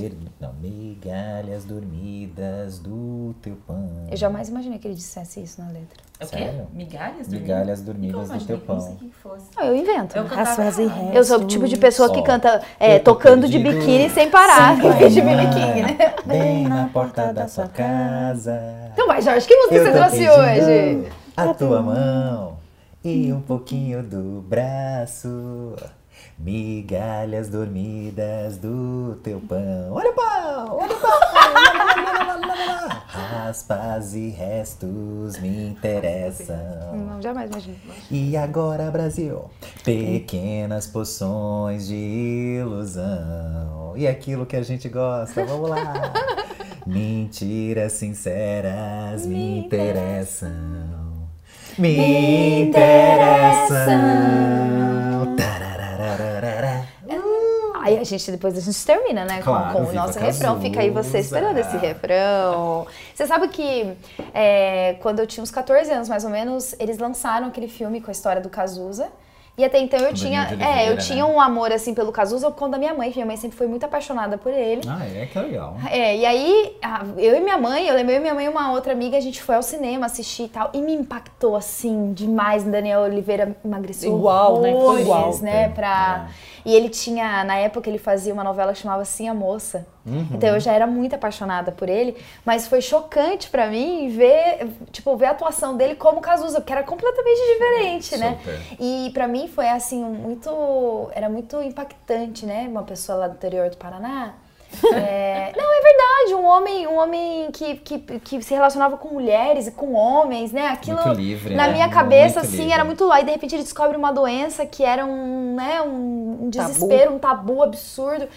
perguntas. Não, migalhas dormidas do teu pão. Eu jamais imaginei que ele dissesse isso na letra. É o quê? Sério? Migalhas dormidas? Migalhas dormidas do teu? Não sei pão. Não, eu invento. Eu né? cantava e restos. Eu sou o tipo de pessoa que canta é, tocando de biquíni sem parar. sem de biquíni, né? Bem na porta da sua casa. Então vai, Jorge, que música Eu você trouxe hoje? A tua mão e um pouquinho do braço. Migalhas dormidas do teu pão. Olha o pão! Olha o pão! Raspas e restos me interessam. Não, jamais imaginei. E agora, Brasil, pequenas poções de ilusão. E aquilo que a gente gosta, vamos lá. Mentiras sinceras me interessam. Me interessam. Aí a gente, depois a gente termina, né? com- Claro, com, o Viva nosso refrão. Fica aí você esperando esse refrão. Você sabe que é, quando eu tinha uns 14 anos, mais ou menos, eles lançaram aquele filme com a história do Cazuza. E até então eu Com tinha, é, eu Oliveira, tinha né? um amor assim pelo Cazuza por conta da minha mãe, que minha mãe sempre foi muito apaixonada por ele. Ah, é que legal. É, e aí, a- eu e minha mãe, eu lembro eu e minha mãe e uma outra amiga, a gente foi ao cinema assistir e tal, e me impactou, assim, demais. Daniel Oliveira emagreceu Igual, né? Foi horrores, igual. né? Pra... E ele tinha, na época, ele fazia uma novela que chamava Sim a Moça. Uhum. Então eu já era muito apaixonada por ele, mas foi chocante pra mim ver, tipo, ver a atuação dele como Cazuza, porque era completamente diferente, né? Super. E pra mim foi assim muito, era muito impactante, né? Uma pessoa lá do interior do Paraná. É, não, é verdade, um homem, um homem que, que, que se relacionava com mulheres e com homens, né? Aquilo Muito livre, na né? minha cabeça Muito assim livre. era muito lá e de repente ele descobre uma doença que era um, né, um um desespero, um tabu absurdo.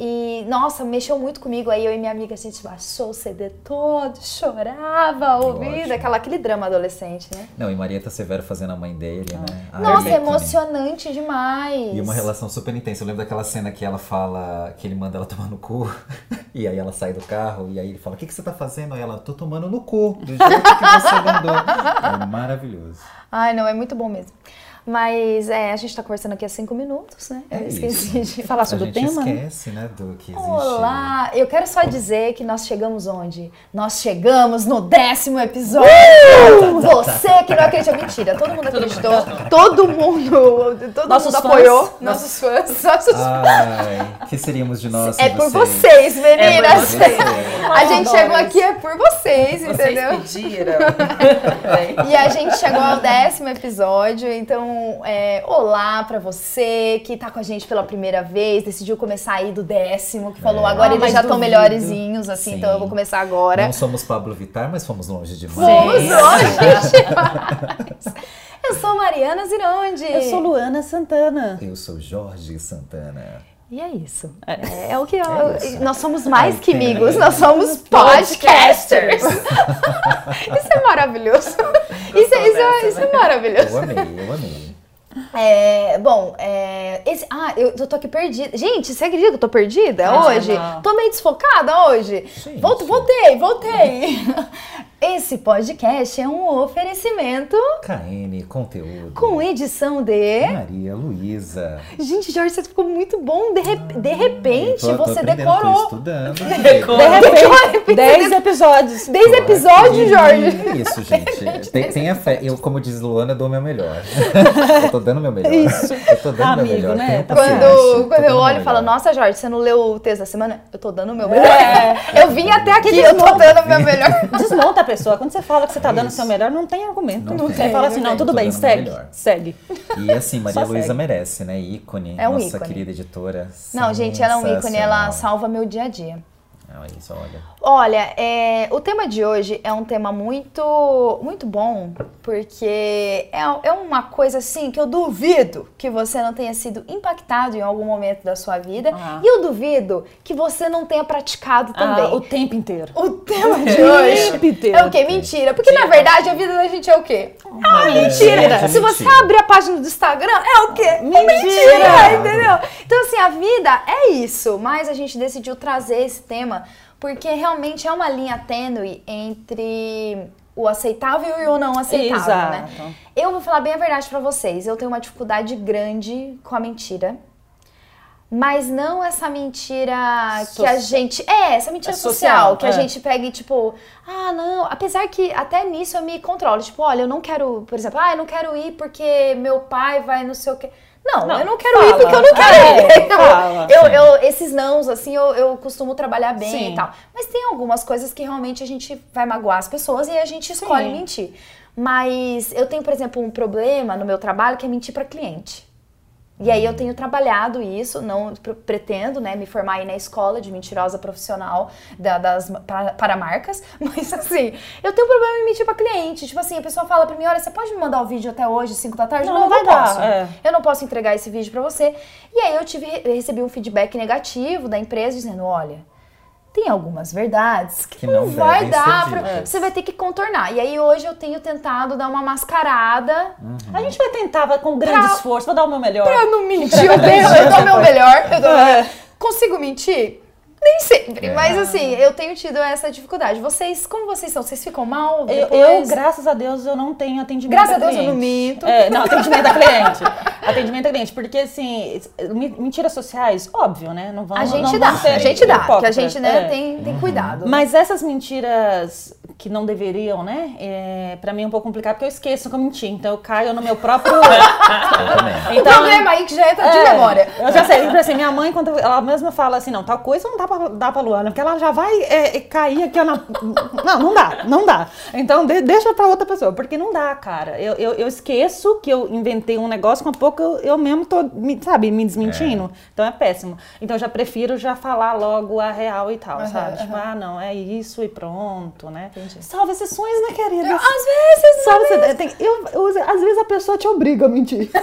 E, nossa, mexeu muito comigo. Aí eu e minha amiga, a gente baixou o CD todo, chorava, ouvindo, aquela, aquele drama adolescente, né? Não, e Marieta Severo fazendo a mãe dele, né? Ah, Nossa, é ícone. emocionante demais. E uma relação super intensa. Eu lembro daquela cena que ela fala, que ele manda ela tomar no cu, e aí ela sai do carro, e aí ele fala: O que, que você tá fazendo? Aí ela: Tô tomando no cu, do jeito que você mandou. É maravilhoso. Ai, não, é muito bom mesmo. Mas é, a gente tá conversando aqui há cinco minutos, né? Eu É esqueci isso. de Falar A sobre o tema, né? esquece, né, do que existe. Olá! Eu quero só dizer que nós chegamos onde? Nós chegamos no décimo episódio! Você que não acreditou, mentira, todo mundo acreditou, todo mundo, todo Nossos mundo fãs. apoiou, nossos fãs, nossos Ai, que seríamos de nós É por vocês, É meninas! por vocês. A gente adoro chegou aqui é por vocês, Vocês entendeu? pediram. E a gente chegou ao décimo episódio, então é, olá pra você que tá com a gente pela primeira vez, decidiu começar aí do décimo, que falou É. agora Ah, eles já estão duvido. melhorzinhos, assim, Sim. então eu vou começar agora. Não somos Pablo Vittar, mas fomos longe demais. Fomos longe demais. Eu sou Mariana Zironde. Eu sou Luana Santana. Eu sou Jorge Santana. E é isso. É, é o que eu- É isso. nós somos mais Ai, que amigos, é. nós somos podcasters. isso é maravilhoso. Isso, é- isso, é- isso é né? maravilhoso. Eu amei, eu amei. É, bom, é, esse, ah, eu, eu tô aqui perdida. Gente, você acredita que eu tô perdida hoje? não. Tô meio desfocada hoje. Gente. Volto, voltei, voltei. Esse podcast é um oferecimento KN Conteúdo. com edição de. Maria Luísa. Gente, Jorge, você ficou muito bom. De, rep- de repente, Tô- tô você aprendendo, Tô decorou. estudando. De repente, olha, Dez episódios. 10 episódios, Jorge. É isso, gente. Tem, tenha fé. Eu, como diz Luana, dou o meu melhor. eu tô dando meu melhor. Isso. Eu tô dando o meu Amigo, melhor. né? Quando, quando dando eu olho e falo, nossa, Jorge, você não leu o texto da semana? Eu tô dando o meu melhor. Eu vim até aqui, eu tô dando o meu melhor. Desmonta pessoa. Quando você fala que você tá dando o seu melhor, não tem argumento. Não Você tem. fala assim, Não não, tudo bem, segue. Segue. E assim, Maria Luísa merece, né? Ícone. É um nossa ícone. querida editora. Não, gente, ela é um ícone, ela salva meu dia a dia. Não, é isso, olha. Olha, é, o tema de hoje é um tema muito, muito bom, porque é, é uma coisa assim que eu duvido que você não tenha sido impactado em algum momento da sua vida. Ah. E eu duvido que você não tenha praticado também. Ah, o tempo inteiro. O tema de O hoje tempo inteiro. é o quê? Mentira. Porque na verdade a vida da gente é o quê? É uma É, mentira. é Se você mentira. abrir a página do Instagram, é o quê? Mentira. Mentira. entendeu? Então assim, a vida é isso. Mas a gente decidiu trazer esse tema porque realmente é uma linha tênue entre o aceitável e o não aceitável, né? Exato. Eu vou falar bem a verdade pra vocês. Eu tenho uma dificuldade grande com a mentira. Mas não essa mentira que So- a gente. É, essa mentira É social, social, que a é. gente pega e, tipo, ah, não. Apesar que até nisso eu me controlo. Tipo, olha, eu não quero, por exemplo, ah, eu não quero ir porque meu pai vai não sei o quê. Não, Não, eu não quero ir fala. porque eu não quero É, ir. fala. Eu, eu, esses nãos, assim, eu, eu costumo trabalhar bem Sim. e tal. Mas tem algumas coisas que realmente a gente vai magoar as pessoas e a gente escolhe Sim. mentir. Mas eu tenho, por exemplo, um problema no meu trabalho que é mentir para cliente. E aí eu tenho trabalhado isso, não pr- pretendo, né, me formar aí na escola de mentirosa profissional da- das para, para marcas, mas assim, eu tenho problema em mentir para cliente. Tipo assim, a pessoa fala para mim, olha, você pode me mandar o vídeo até hoje, 5 da tarde? Não, eu não vai dar, posso. é. Eu não posso entregar esse vídeo para você. E aí eu tive eu recebi um feedback negativo da empresa dizendo, olha, tem algumas verdades que, Que não, não vai dar pra, você vai ter que contornar. E aí hoje eu tenho tentado dar uma mascarada A gente vai tentar, vai com grande Pra- esforço, vou dar o meu melhor. Pra não mentir, eu, dou meu melhor. Eu dou meu melhor. Consigo mentir? Nem sempre, É. mas assim, eu tenho tido essa dificuldade. Vocês, como vocês são? Vocês ficam mal Eu, eu, graças a Deus, eu não tenho atendimento Graças a a Deus eu não minto. É, não, atendimento a cliente. atendimento a cliente, porque assim, mentiras sociais, óbvio, né? Não vão A gente não dá, vão ser a gente dá, que a gente, né, É. tem, tem cuidado. Mas essas mentiras que não deveriam, né? É, pra mim é um pouco complicado, porque eu esqueço que eu menti. Então eu caio no meu próprio. Eu também. o problema aí que já entra de É, memória. Eu já sei, assim, minha mãe, quando ela mesma fala assim, não, tal coisa não dá pra dar pra Luana, porque ela já vai é, é, cair aqui na. Não, não dá, não dá. Então de- deixa pra outra pessoa, porque não dá, cara. Eu, eu, eu esqueço que eu inventei um negócio, com pouco eu, eu mesmo tô, me- sabe, me desmentindo. Então é péssimo. Então eu já prefiro já falar logo a real e tal, sabe? Tipo, ah, não, é isso e pronto, né? Salve exceções, né, querida? Às vezes, Salve, você tem, eu, eu- às vezes a pessoa te obriga a mentir.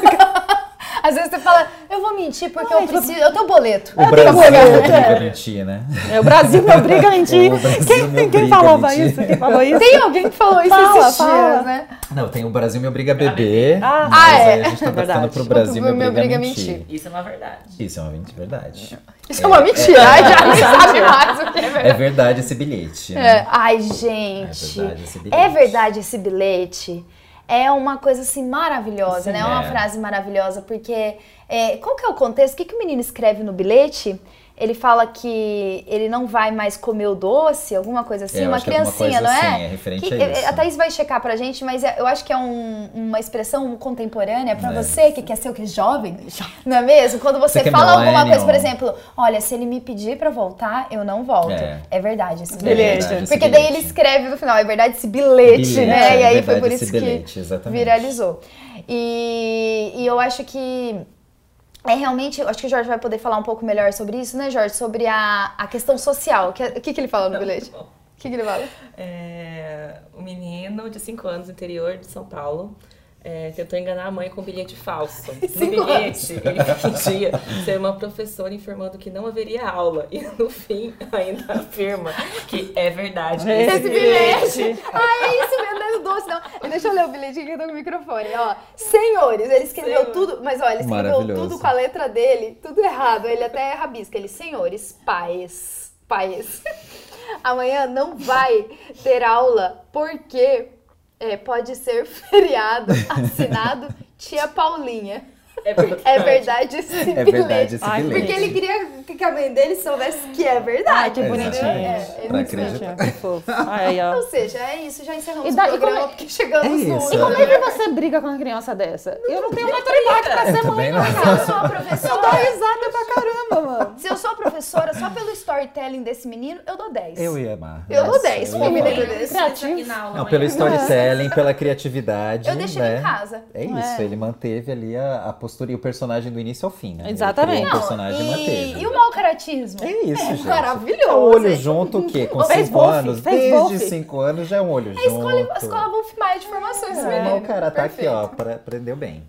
às vezes você fala, eu vou mentir porque Ai, eu preciso, eu tenho boleto. O Brasil boleto, obriga é. a mentir, né? É, o Brasil me obriga a mentir. O Brasil Quem, me quem obriga a falava mentir. isso? Quem falou isso? Tem alguém que falou isso Fala, esses fala. dias, né? Não, tem o Brasil me obriga a beber. Ah, mas ah, é. aí a gente tá Verdade. passando pro Brasil me Me obriga, obriga a mentir. mentir. Isso é uma verdade. Isso é uma verdade. Isso é uma mentira, ai, já nem sabe mais o que é É verdade. verdade esse bilhete, né? É, Ai, gente. É verdade esse bilhete. É verdade esse bilhete. É uma coisa assim maravilhosa, Sim, né? É uma é. frase maravilhosa, porque é, qual que é o contexto? O que, que o menino escreve no bilhete? Ele fala que ele não vai mais comer o doce, alguma coisa assim, É, uma criancinha, não é? assim, é referente Que- a isso. A Thaís vai checar pra gente, mas é- eu acho que é um- uma expressão contemporânea pra É. você que quer ser o que? Jovem? Não é mesmo? Quando você, Você é fala alguma millennial. coisa, por exemplo, olha, se ele me pedir pra voltar, eu não volto. É. É, verdade esse É bilhete. verdade esse Porque daí bilhete. ele escreve no final, é verdade esse bilhete, Bilhete, né? é e aí foi por isso bilhete, que exatamente. viralizou. E, e eu acho que é realmente, eu acho que o Jorge vai poder falar um pouco melhor sobre isso, né, Jorge? Sobre a, a questão social. O que, que, que ele fala no bilhete? O que, que ele fala? É, um menino de 5 anos, interior de São Paulo, é, tentou enganar a mãe com um bilhete falso. No bilhete, ele fingia ser uma professora informando que não haveria aula. E no fim, ainda afirma que é verdade. Esse Esse bilhete! ah, é isso mesmo, não é doce, não. Deixa eu ler o bilhete que eu tô com o microfone. Ó, senhores, ele escreveu Senhor. tudo, mas olha, ele escreveu tudo com a letra dele, tudo errado. Ele até rabisca. Ele, senhores, pais, pais, amanhã não vai ter aula porque é, pode ser feriado assinado tia Paulinha. É verdade. É verdade esse É bilhete. verdade esse Ai, bilhete. Porque ele queria que a mãe dele soubesse que é verdade. Ai, que É, bonitinho. exatamente. É, é Pra muito acreditar. Que fofo. Aí, ó. Ou seja, é isso, já encerramos E daí, o programa como é- porque chegamos É no... E como é que você briga com uma criança dessa? Eu não tenho maturidade pra ser mãe, não. não, Se eu cara. sou a Eu dou professora, risada pra caramba, mano. se eu sou a professora, só pelo storytelling desse menino, eu dou 10. Eu ia amar. Eu dou Nossa, 10 eu um menino desse. Criativo. Não, pelo storytelling, pela criatividade. Eu deixo né? ele em casa. É isso, ele manteve ali a, a postura e o personagem do início ao fim, né? Exatamente. um personagem e e, manteve. e o mau caratismo? É isso, gente. maravilhoso. É o olho hein? junto, o quê? Com Fez 5 Wolf, anos? Desde Wolf. 5 anos já é um olho A junto. escola, a escola Wolf Maia de formações, esse É, menino. o cara tá aqui, ó, pra, aprendeu bem.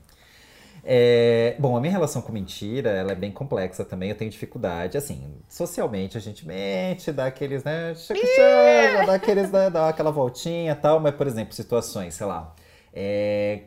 É, bom, a minha relação com mentira, ela é bem complexa também, eu tenho dificuldade, assim, socialmente a gente mente, dá aqueles, né, chega, dá aqueles, né, dá aquela voltinha e tal, mas, por exemplo, situações, sei lá, é,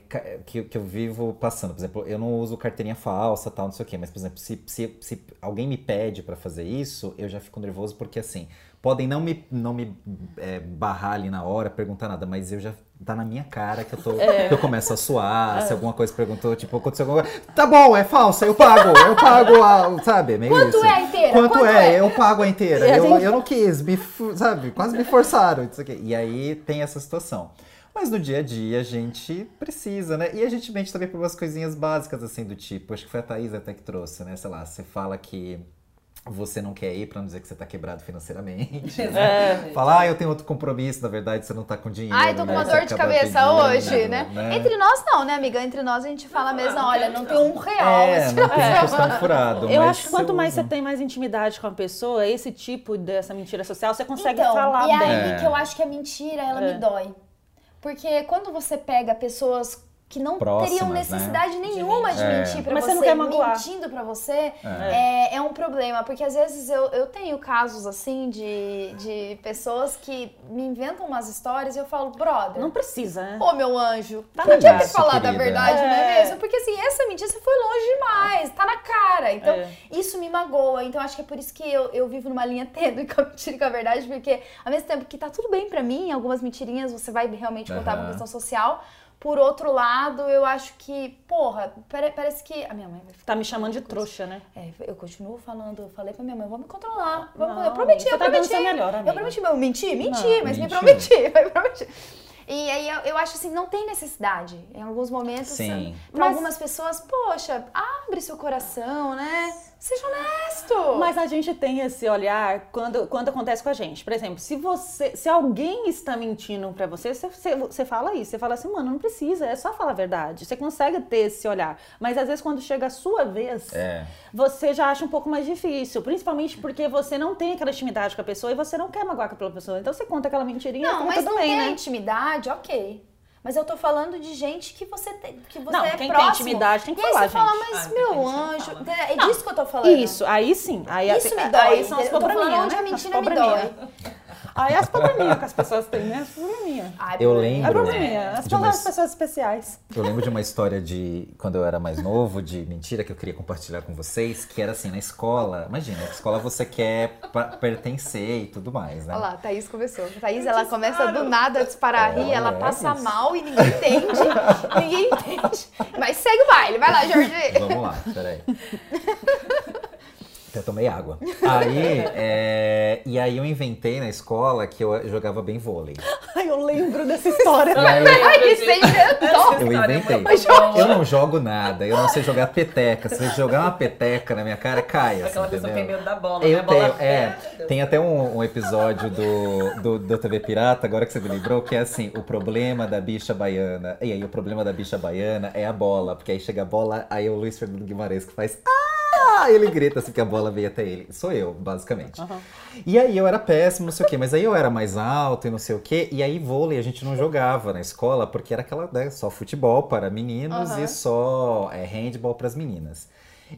que, que eu vivo passando. Por exemplo, eu não uso carteirinha falsa, tal, não sei o quê. Mas, por exemplo, se, se, se alguém me pede pra fazer isso, eu já fico nervoso porque, assim, podem não me, não me é, barrar ali na hora, perguntar nada, mas eu já tá na minha cara que eu, tô, que eu começo a suar. Se alguma coisa perguntou, tipo, aconteceu alguma coisa. Tá bom, é falsa, eu pago, eu pago a. Sabe? Meio Quanto isso. é a inteira? Quanto, Quanto é? é? Eu pago a inteira. A Eu, gente- eu não quis, me, sabe? Quase me forçaram. Isso aqui. E aí tem essa situação. Mas no dia a dia a gente precisa, né? E a gente mente também por umas coisinhas básicas, assim, do tipo. Acho que foi a Thaís até que trouxe, né? Sei lá, você fala que você não quer ir pra não dizer que você tá quebrado financeiramente. né? Fala, ah, eu tenho outro compromisso, na verdade você não tá com dinheiro. Ai, tô com né? uma dor de cabeça pedindo, hoje, né? Entre nós não, né, amiga? Entre nós a gente fala mesmo, olha, não tem um real. É, não tem questão semana. furado. Eu acho que quanto mais usa. você tem mais intimidade com a pessoa, esse tipo dessa mentira social, você consegue então, falar e bem. aí É. que eu acho que a mentira, ela É. me dói. Porque quando você pega pessoas que não Próximas, teriam né? necessidade nenhuma de É. mentir pra Mas você, você não quer magoar. mentindo pra você, é. É, um problema. Porque às vezes eu, eu tenho casos assim de, de pessoas que me inventam umas histórias e eu falo, brother, Não precisa, né? Ô, meu anjo, Tá podia ter falado a verdade, não é É. mesmo? Porque assim, essa mentira você foi longe demais, tá na cara. Então, É. isso me magoa. Então, acho que é por isso que eu, eu vivo numa linha tênue com a mentira e com a verdade, porque ao mesmo tempo que tá tudo bem pra mim, algumas mentirinhas você vai realmente contar Aham. por questão social. Por outro lado, eu acho que, porra, pare- parece que. A minha mãe vai ficar. Tá me chamando de trouxa, né? É, eu continuo falando, eu falei pra minha mãe, vou me controlar. Vou- Não, eu prometi, você eu tá dando prometi. seu melhor, amiga. eu prometi, eu menti? Menti, Não, mas me mentiu. prometi, eu prometi. E aí eu, eu acho assim, não tem necessidade. Em alguns momentos, Sim. pra Mas- algumas pessoas, poxa, abre seu coração, né? Seja honesto. Mas a gente tem esse olhar quando, quando acontece com a gente. Por exemplo, se você, se alguém está mentindo pra você, você, você, você fala isso. Você fala assim, mano, não precisa, é só falar a verdade. Você consegue ter esse olhar. Mas às vezes quando chega a sua vez, É. você já acha um pouco mais difícil. Principalmente porque você não tem aquela intimidade com a pessoa e você não quer magoar com aquela pessoa. Então você conta aquela mentirinha não, e mas tudo não bem, tem né? intimidade, ok. Mas eu tô falando de gente que você tem, que você Não, é quem tem próximo. intimidade tem que e aí falar, você fala, gente. mas Ah, meu anjo, fala. é Não, disso que eu tô falando. Isso, aí sim. Aí, Isso me aí- dói, Aí são as? Eu tô falando probleminhas, onde né? a mentira As me dói. Aí as probleminhas que as pessoas têm, né? As probleminhas. Eu lembro. É probleminha. As uma- pessoas especiais. Eu lembro de uma história de quando eu era mais novo, de mentira que eu queria compartilhar com vocês, que era assim, na escola, imagina, na escola você quer pertencer e tudo mais, né? Olha lá, a Thaís começou. A Thaís, ela começa do nada a disparar a rir, É, ela é passa isso. mal e ninguém entende. ninguém entende. Mas segue o baile. Vai lá, Jorge. Vamos lá, peraí. Até tomei água. Aí, é, e aí eu inventei na escola que eu jogava bem vôlei. Ai, eu lembro dessa história. E aí Ai, você inventou. eu História inventei. Eu não jogo nada, eu não sei jogar peteca. Se você jogar uma peteca na minha cara, cai. Assim, Aquela pessoa tem entendeu? medo da bola, Eu né? A bola tenho, é. Tem até um, um episódio do, do, do TV Pirata, agora que você me lembrou, que é assim, o problema da bicha baiana. E aí, o problema da bicha baiana é a bola, porque aí chega a bola, aí é o Luiz Fernando Guimarães que faz. Ah! Ele grita assim que a bola veio até ele. Sou eu, basicamente. E aí eu era péssimo, não sei o quê, mas aí eu era mais alto e não sei o quê. E aí vôlei a gente não jogava na escola, porque era aquela, né, só futebol para meninos Aham. e só é, handball para as meninas.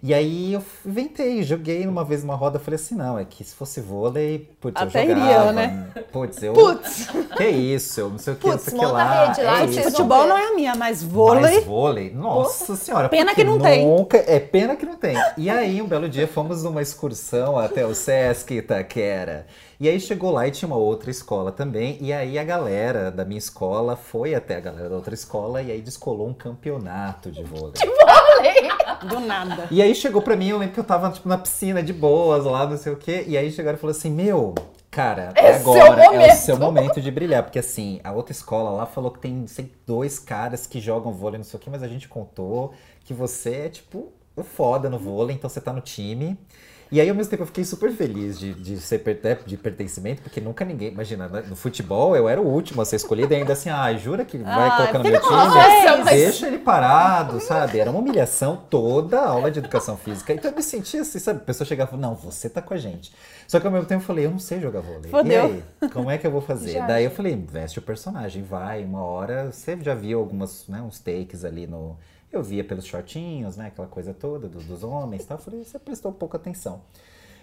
E aí eu inventei, joguei uma vez numa roda, falei assim, não, é que se fosse vôlei, putz, Até eu iria, jogava. né? Putz, eu... Putz. Que isso, eu não sei o que, não Putz, sei o que lá. rede lá é que isso. Futebol não é a minha, mas vôlei. Mas vôlei? Nossa senhora. Pena que não tem. nunca... É pena que não tem. E aí, um belo dia, fomos numa excursão até o Sesc Itaquera. E aí chegou lá e tinha uma outra escola também. E aí a galera da minha escola foi até a galera da outra escola e aí descolou um campeonato de vôlei. Falei. Do nada. E aí chegou pra mim, eu lembro que eu tava tipo, na piscina de boas lá, não sei o quê. E aí chegaram e falaram assim: Meu, cara, É seu agora, é o momento." seu momento de brilhar. Porque assim, a outra escola lá falou que tem, sei, dois caras que jogam vôlei, não sei o quê, mas a gente contou que você é tipo o foda no vôlei, então você tá no time. E aí, ao mesmo tempo, eu fiquei super feliz de, de ser per- de pertencimento, porque nunca ninguém. Imagina, né, no futebol eu era o último a ser escolhido, e ainda assim, ah, jura que vai Ah, colocar no meu time? vocês. Mas- Deixa ele parado, sabe? Era uma humilhação toda a aula de educação física. Então eu me sentia assim, sabe? A pessoa chegava e falava, não, você tá com a gente. Só que ao mesmo tempo eu falei, eu não sei jogar vôlei. Fodeu. E aí, como é que eu vou fazer? Já. Daí eu falei, veste o personagem, vai, uma hora. Você já viu algumas, né, uns takes ali no. Eu via pelos shortinhos, né? Aquela coisa toda dos, dos homens e tal. Eu falei, você prestou pouca atenção.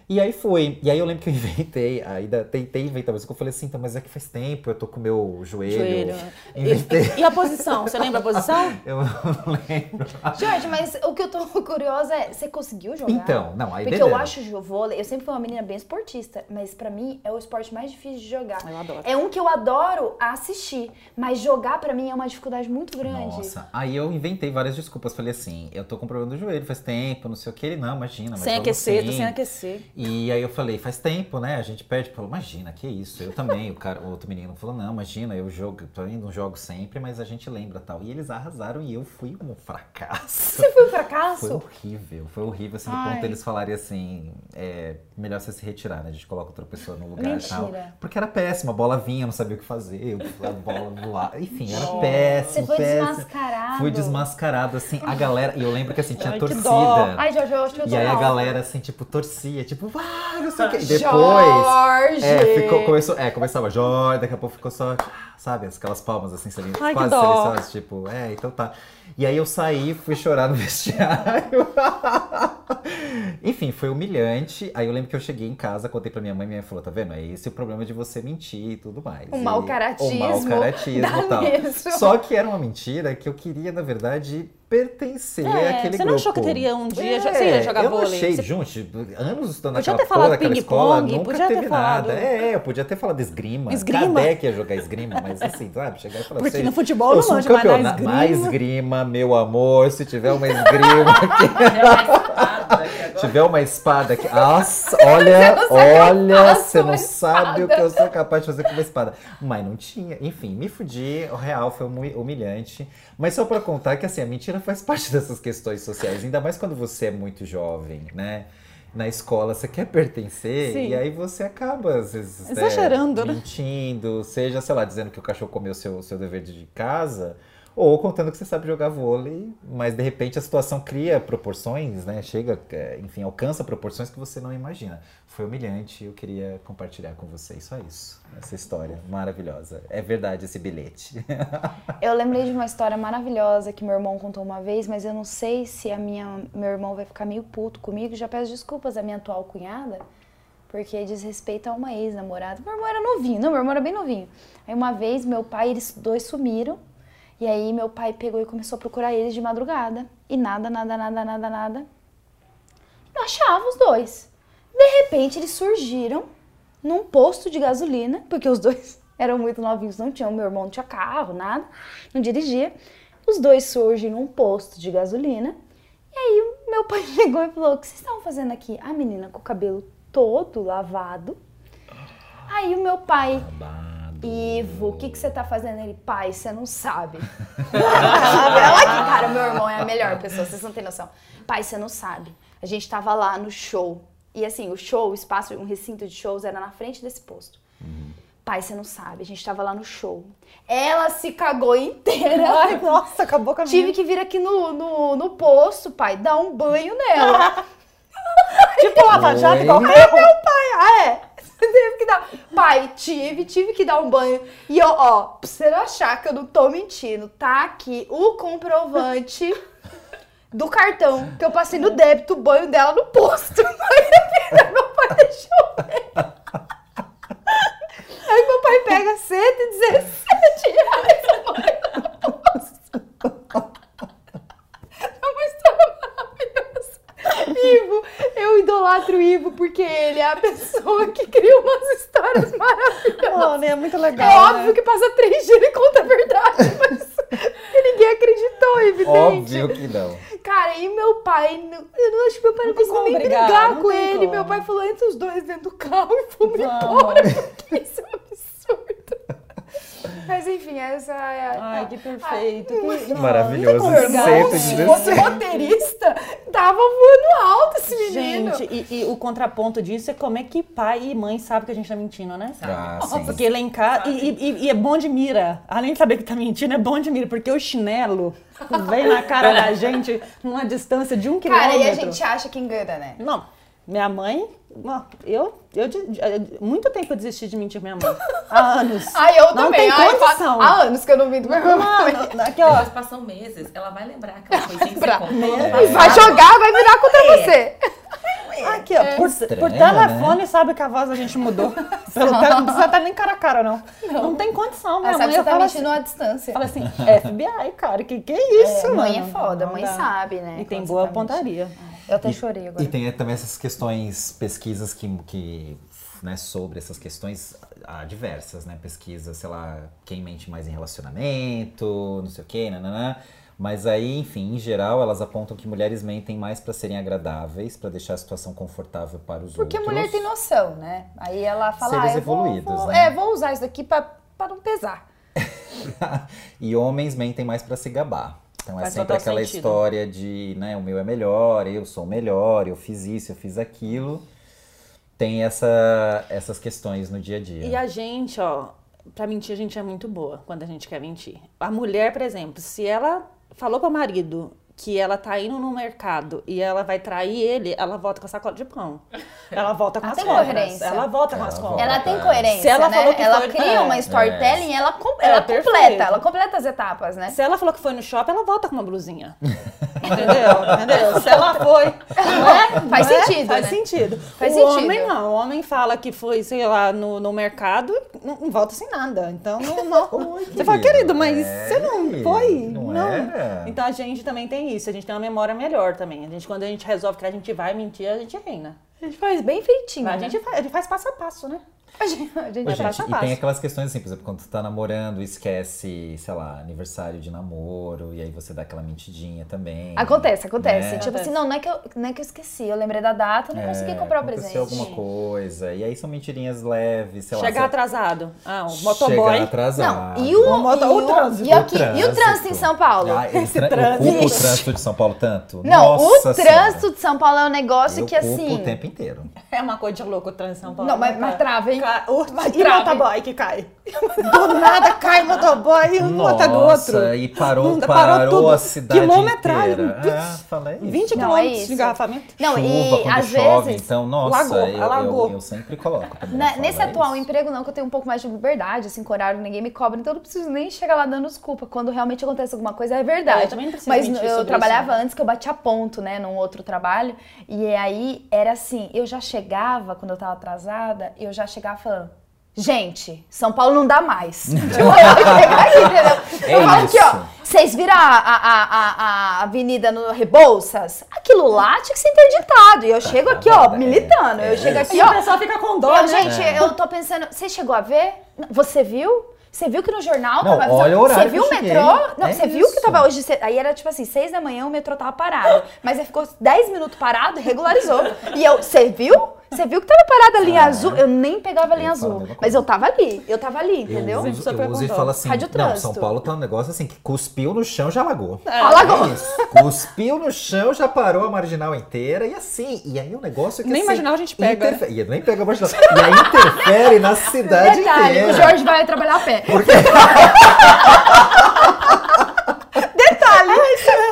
E aí foi. E aí eu lembro que eu inventei, ainda tentei inventar, mas eu falei assim, então, mas é que faz tempo, eu tô com o meu joelho. Joelho. Inventei. E, e a posição? Você lembra a posição? Eu não lembro. Jorge, mas o que eu tô curiosa é, você conseguiu jogar? Então, não, aí Porque beleza. eu acho o vôlei, eu sempre fui uma menina bem esportista, mas pra mim é o esporte mais difícil de jogar. Eu adoro. É um que eu adoro assistir, mas jogar pra mim é uma dificuldade muito grande. Nossa, aí eu inventei várias desculpas. Falei assim, eu tô com problema do joelho, faz tempo, não sei o que. Ele, não, imagina. Mas Sem aquecer, tô sim. sem aquecer. E aí eu falei, faz tempo, né? A gente perde. Falou, imagina, que isso? Eu também. o, cara, o outro menino falou, não, imagina, eu jogo, tô indo, jogo sempre, mas a gente lembra tal. E eles arrasaram e eu fui um fracasso. Você foi um Foi fracasso? horrível, foi horrível, assim, do Ai. ponto deles falarem assim, é, melhor você se retirar, né? A gente coloca outra pessoa no lugar e tal. Mentira. Porque era péssimo, a bola vinha, não sabia o que fazer, eu- a bola voar, enfim, era Você péssimo, foi péssimo. desmascarado. Fui desmascarado, assim, a galera, e eu lembro que assim, tinha Ai, torcida. Ai, eu acho que eu tô E aí a mal. galera, assim, tipo, torcia, tipo, vai, não sei o quê. Depois. Jorge! É, ficou, começou, é, começava Jorge, daqui a pouco ficou só, sabe, aquelas palmas assim, Ai, quase silenciosas, tipo, é, então tá. E aí eu saí, fui chorar no vestiário. Enfim, foi humilhante. Aí eu lembro que eu cheguei em casa, contei pra minha mãe, minha mãe falou, tá vendo? É esse o problema de você mentir e tudo mais. O E- mau caratismo O mau caratismo e tal. nisso. Só que era uma mentira que eu queria, na verdade, pertencer É, àquele você grupo. não achou que teria um dia- É, você ia jogar eu vôlei? Não achei, Você- junto, anos estudando Podia naquela ter porra daquela escola, nunca podia ter teve falado- nada. É, eu podia ter falado esgrima. Esgrima? Cadê que ia jogar esgrima? Mas assim, sabe, chegar e falar Porque no futebol eu não um manja, mas na esgrima- mais esgrima, meu amor, se tiver uma esgrima aqui, tiver uma espada aqui, nossa, olha, olha, você não sabe o que eu sou capaz de fazer com uma espada. Mas não tinha, enfim, me fudi, o real foi muito humilhante. Mas só pra contar que assim, a mentira faz parte dessas questões sociais, ainda mais quando você é muito jovem, né? Na escola você quer pertencer Sim. e aí você acaba, às vezes, né, Exagerando, né? mentindo, seja, sei lá, dizendo que o cachorro comeu seu, seu dever de casa, ou contando que você sabe jogar vôlei, mas de repente a situação cria proporções, né? Chega, é, enfim, alcança proporções que você não imagina. Foi humilhante, eu queria compartilhar com vocês só isso, essa história maravilhosa. É verdade esse bilhete. Eu lembrei de uma história maravilhosa que meu irmão contou uma vez, mas eu não sei se a minha, meu irmão vai ficar meio puto comigo. Já peço desculpas à minha atual cunhada, porque diz respeito a uma ex-namorada. Meu irmão era novinho, não, meu irmão era bem novinho. Aí uma vez meu pai, eles dois sumiram, e aí meu pai pegou e começou a procurar eles de madrugada. E nada, nada, nada, nada, nada. Não achava os dois. De repente eles surgiram num posto de gasolina, porque os dois eram muito novinhos, não tinham, meu irmão não tinha carro, nada, não dirigia. Os dois surgem num posto de gasolina. E aí meu pai chegou e falou: O que vocês estavam fazendo aqui? A menina com o cabelo todo lavado. Aí o meu pai, Ivo, o que, que você tá fazendo? Ele, pai, você não sabe. Ela aqui, cara, meu irmão é a melhor pessoa, vocês não têm noção. Pai, você não sabe. A gente tava lá no show. E assim, o show, o espaço, um recinto de shows era na frente desse posto. Pai, você não sabe, a gente tava lá no show. Ela se cagou inteira. Ai, nossa, acabou com a Tive minha. que vir aqui no, no, no posto, pai, dar um banho nela. Tipo lava jato igual É meu pai, ah é. Teve que dar. Pai, tive, tive que dar um banho. E eu, ó, pra você não achar que eu não tô mentindo, tá aqui o comprovante do cartão que eu passei no débito o banho dela no posto. Meu pai deixou. Aí meu pai pega 117 reais no banho no posto. É uma história maravilhosa. Ivo, eu idolatro o Ivo porque ele é a pessoa que cria umas histórias maravilhosas. Mano, é muito legal. É né? óbvio que passa três dias e conta a verdade, mas ninguém acreditou, evidente. Óbvio que não. Cara, e meu pai, eu não acho que meu pai não, Não conseguiu nem brigar, brigar, com ele. como. Meu pai falou, entre os dois dentro do carro e fomos embora, porque isso é. Mas enfim, essa é a... Ai, que perfeito. que... Não, Maravilhoso. de Se fosse roteirista, tava voando alto esse menino. Gente, e, e o contraponto disso é como é que pai e mãe sabem que a gente tá mentindo, né? Ah, sim. Porque ele é em casa. E, e- e é bom de mira. Além de saber que tá mentindo, é bom de mira, porque o chinelo vem na cara da gente numa distância de um Cara, quilômetro. e a gente acha que engana, né? Não, minha mãe. Eu, eu, de- muito tempo eu desisti de mentir minha mãe. Há anos. Ai, eu não também. Tem Ai, condição. Há anos que eu não vim do meu irmão. Mano, aqui, ó. Passam meses, ela vai lembrar que lembrar. contou. no E vai jogar, vai virar contra É. você. Aqui, ó, por, Estranho, por telefone sabe que a voz a gente mudou. Pelo tele- não precisa estar nem cara a cara, não. Não, tem condição, minha Ela sabe mãe que você tá mentindo assim, à distância. fala assim, FBI, cara, que que é isso, É, mano? mãe é foda, Não mãe sabe, né? E tem boa tá pontaria. Eu até chorei agora. E tem também essas questões, pesquisas que, que né, sobre essas questões há diversas, né? Pesquisas, sei lá, quem mente mais em relacionamento, não sei o quê, nananã. Mas aí, enfim, em geral, elas apontam que mulheres mentem mais pra serem agradáveis, pra deixar a situação confortável para os Porque a outros. mulher tem noção, né? Aí ela fala, Seres ah, eu vou, evoluídos, vou- né? É, vou usar isso daqui pra não pesar. e homens mentem mais pra se gabar. Então é Faz sempre total aquela sentido. história de, né, o meu é melhor, eu sou o melhor, eu fiz isso, eu fiz aquilo. Tem essa, essas questões no dia a dia. E a gente, ó, pra mentir a gente é muito boa quando a gente quer mentir. A mulher, por exemplo, se ela falou pro marido que ela tá indo no mercado e ela vai trair ele, ela volta com a sacola de pão. Ela volta com Ela as tem compras. coerência. Ela volta com Ela as compras. Ela tem é. coerência, Se ela né? falou que ela foi- cria é. uma storytelling, ela, com- É, ela perfeito. completa, ela completa as etapas, né? Se ela falou que foi no shopping, ela volta com uma blusinha. Entendeu? Entendeu? Se ela foi. Não é? Faz Não é? sentido, Faz né? sentido. Faz o sentido. homem não. O homem fala que foi, sei lá, no, no mercado, não, não volta sem nada. Então, não. não. Oi, você fala, querido. mas É, você não foi? não era. Então a gente também tem isso. A gente tem uma memória melhor também. A gente, quando a gente resolve que a gente vai mentir, a gente reina. A gente faz bem feitinho. A né? gente faz, a gente faz passo a passo, né? A gente, a gente Ô, É gente, e tem aquelas questões assim, por exemplo, quando tu tá namorando, esquece, sei lá, aniversário de namoro, e aí você dá aquela mentidinha também. Acontece, acontece. né? Tipo Acontece. assim, não, não é, que eu, não é que eu esqueci, eu lembrei da data, não consegui É, comprar o presente. Alguma coisa, e aí são mentirinhas leves, sei lá. Chegar você- atrasado. Ah, o Chegar motoboy. atrasado. Não, e o, O moto- e o trânsito. E, aqui, e o trânsito em São Paulo? Ah, tra- trânsito. O trânsito de São Paulo tanto? Não, Nossa o trânsito de São Paulo é um negócio Senhora. que eu culpo assim. o tempo inteiro. É uma coisa de louco o trânsito em São Paulo. Não, mas- né, mas trava, hein? Ca- o- Mas e trava, motoboy que cai. Do nada cai motoboy e um Nossa, bota do outro. e parou, Não, parou, tudo. a cidade Quilometragem. inteira. Ah, falei isso. 20 Não, é quilômetros isso. de engarrafamento. Não, Chuva, e às chove, vezes. então, nossa, Lagou, eu, alagou. eu, eu sempre coloco falo, nesse é atual isso. emprego, não, que eu tenho um pouco mais de liberdade, assim, com horário ninguém me cobra, então eu não preciso nem chegar lá dando desculpa. Quando realmente acontece alguma coisa, é verdade. É, eu também não preciso Mas eu trabalhava isso, antes que eu batia ponto, né, num outro trabalho. E aí era assim, eu já chegava, quando eu tava atrasada, eu já chegava falando. Gente, São Paulo não dá mais. tipo, eu chegar aqui, entendeu? É eu falo aqui, isso. ó. Vocês viram a, a, a, a- avenida no Rebouças? Aquilo lá tinha que ser interditado. E eu chego aqui, ó, É, militando. é Eu chego isso. aqui, E o ó. pessoal fica com dó, Eu, né? gente, eu tô pensando, você chegou a ver? Você viu? Você viu que no jornal Não, tava olha o horário Você viu que o metrô? Não, É você viu que isso. tava hoje. Aí era tipo assim, seis da manhã o metrô tava parado. Mas aí ficou 10 minutos parado e regularizou. E eu, você viu? Você viu que tava parado a linha Ah, azul? Eu nem pegava a linha eu a azul. Mas eu tava ali. Eu tava ali, Eu entendeu? uso, Sempre eu uso e falo assim, Rádio não. São Paulo tá um negócio assim, que cuspiu no chão, já alagou. Alagou. É isso. Cuspiu no chão, já parou a marginal inteira e assim. E aí o negócio é que Nem assim, marginal a gente pega, interfe- E nem pega a marginal. E aí interfere na cidade Detalhe, inteira. o Jorge vai trabalhar a pé. Porque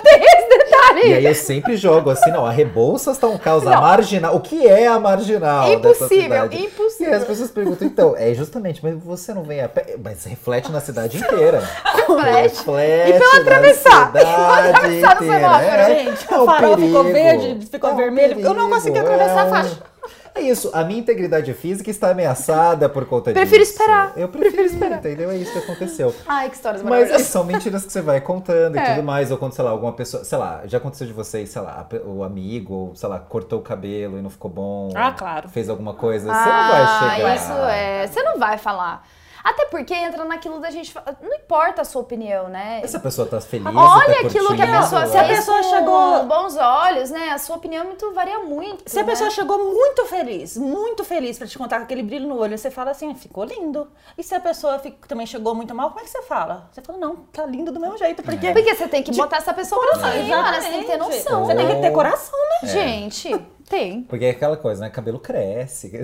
tem esse detalhe. E aí eu sempre jogo assim, não, a Rebouças tá um caos, a marginal. O que é a marginal? Impossível, impossível. E as pessoas perguntam, então, é justamente, mas você não vem a pé, mas reflete na cidade inteira. Reflete. Reflete E pra eu na atravessar, e cidade atravessar no semáforo, É, gente, é o farol ficou perigo. verde, ficou É vermelho, eu não consegui perigo, atravessar a é um- faixa. É isso, a minha integridade física está ameaçada por conta Prefiro disso. esperar, Eu prefiro, prefiro esperar. entendeu? É isso que aconteceu. Ai, que histórias Mas maravilhosas. são mentiras que você vai contando e É. tudo mais. Ou quando, sei lá, alguma pessoa, sei lá, já aconteceu de vocês, sei lá, o amigo, ou, sei lá, cortou o cabelo e não ficou bom. Ah, claro. Fez alguma coisa. Você não vai chegar. Ah, isso é. Você não vai falar. Até porque entra naquilo da gente. Não importa a sua opinião, né? Essa pessoa tá feliz. Olha tá aquilo que a pessoa Se a pessoa com chegou- bons olhos, né? A sua opinião é muito, varia muito. Se a né? pessoa chegou muito feliz, muito feliz pra te contar com aquele brilho no olho, você fala assim, ficou lindo. E se a pessoa fica- também chegou muito mal, como é que você fala? Você fala, não, tá lindo do mesmo jeito, porque... Porque você tem que botar essa pessoa pra cima, né? Você Exatamente. tem que ter noção. Você tem que ter coração, né? Gente, tem. Porque é aquela coisa, né? Cabelo cresce.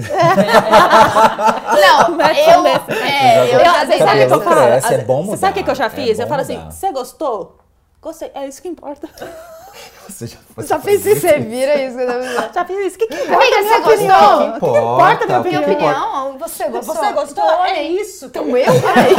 Não, eu. É, eu já Cabelo dei sabe o que eu cresce, falo? é Às- bom Você sabe o que, eu já mudar, é fiz? eu bom falo assim, mudar. você gostou? Gostei, é isso que importa. Você já, Já fez isso, você vira isso. Já fiz isso, o que, que importa? Amiga, minha você opinião? gostou? O que, que importa a minha Minha opinião? importa? opinião, você gostou? Você gostou? Então, É olha, isso. Então eu? Peraí.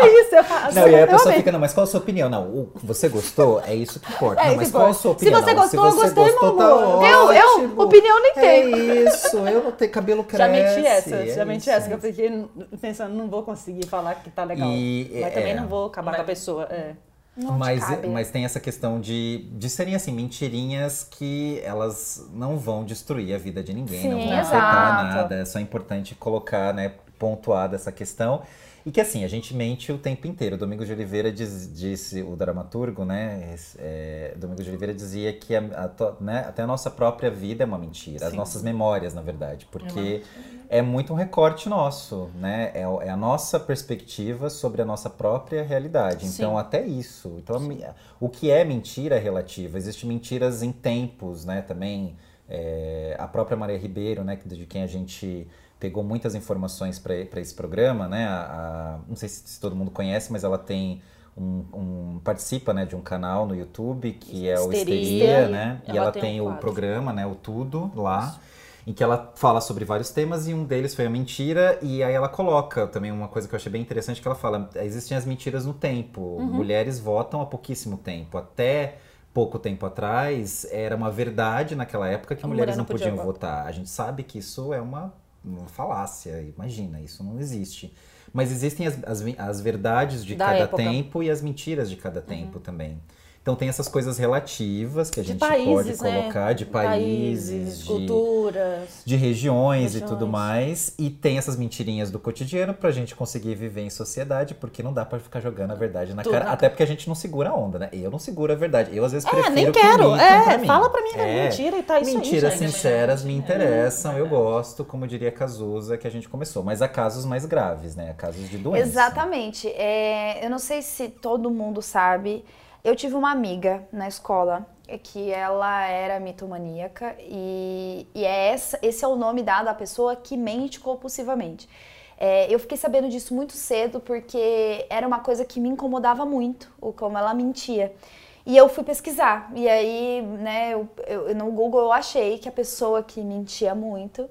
é isso, eu faço. Não, e aí a eu pessoa fica, não, mas qual a sua opinião? Não, o- você gostou? É isso que importa. É não, mas qual a sua Se opinião? você Não, gostou, eu gostei, meu tá amor. Eu- opinião nem É tenho. isso, eu não tenho cabelo cresce. Já menti essa, é já menti essa, que eu fiquei pensando, não vou conseguir falar que tá legal. E, mas é, também não vou acabar mas- com a pessoa. É. Não te Mas, cabe. mas tem essa questão de, de serem assim, mentirinhas que elas não vão destruir a vida de ninguém, não Sim, vão afetar exato. nada. É só importante colocar, né, pontuada essa questão. E que assim, a gente mente o tempo inteiro. Domingos de Oliveira diz- disse, o dramaturgo, né? é, Domingos de Oliveira dizia que a, a né, até a nossa própria vida é uma mentira, as Sim. nossas memórias, na verdade. Porque é muito um recorte nosso, né? É, é a nossa perspectiva sobre a nossa própria realidade. Sim. Então, até isso. Então, a o que é mentira é relativo. Existem mentiras em tempos, né? Também é, a própria Maria Ribeiro, né? De quem a gente pegou muitas informações para esse programa, né? A- a- não sei se, se todo mundo conhece, mas ela tem um, um- participa, né? De um canal no YouTube que é o Histeria. Histeria, né? E Ela ela tem tem, um o quadro. programa, né? O Tudo lá em que ela fala sobre vários temas e um deles foi a mentira e aí ela coloca também uma coisa que eu achei bem interessante que ela fala existem as mentiras no tempo Uhum. mulheres votam há pouquíssimo tempo até pouco tempo atrás era uma verdade naquela época que mulheres mulher não não podia podiam votar a gente sabe que isso é uma, uma falácia imagina isso não existe mas existem as, as, as verdades de Da cada época. Uhum. tempo e as mentiras de cada tempo também então tem essas coisas relativas que a De gente países, pode né? colocar de países, de, culturas. de regiões, e Regiões. tudo mais. E tem essas mentirinhas do cotidiano pra gente conseguir viver em sociedade, porque não dá pra ficar jogando a verdade na Tudo cara. na Até porque a gente não segura a onda, né? Eu não seguro a verdade. Eu às vezes É, prefiro nem que quero. mintam É, pra mim. fala pra mim que é mentira e tá isso aí, Mentiras gente. sinceras me É, interessam, eu verdade. gosto, como diria Cazuza, que a gente começou. Mas há casos mais graves, né? Há casos de doença. Exatamente. É, eu não sei se todo mundo sabe. Eu tive uma amiga na escola que ela era mitomaníaca e, e é essa, esse é o nome dado à pessoa que mente compulsivamente. É, eu fiquei sabendo disso muito cedo porque era uma coisa que me incomodava muito, o como ela mentia. E eu fui pesquisar. E aí, né, eu, eu- no Google eu achei que a pessoa que mentia muito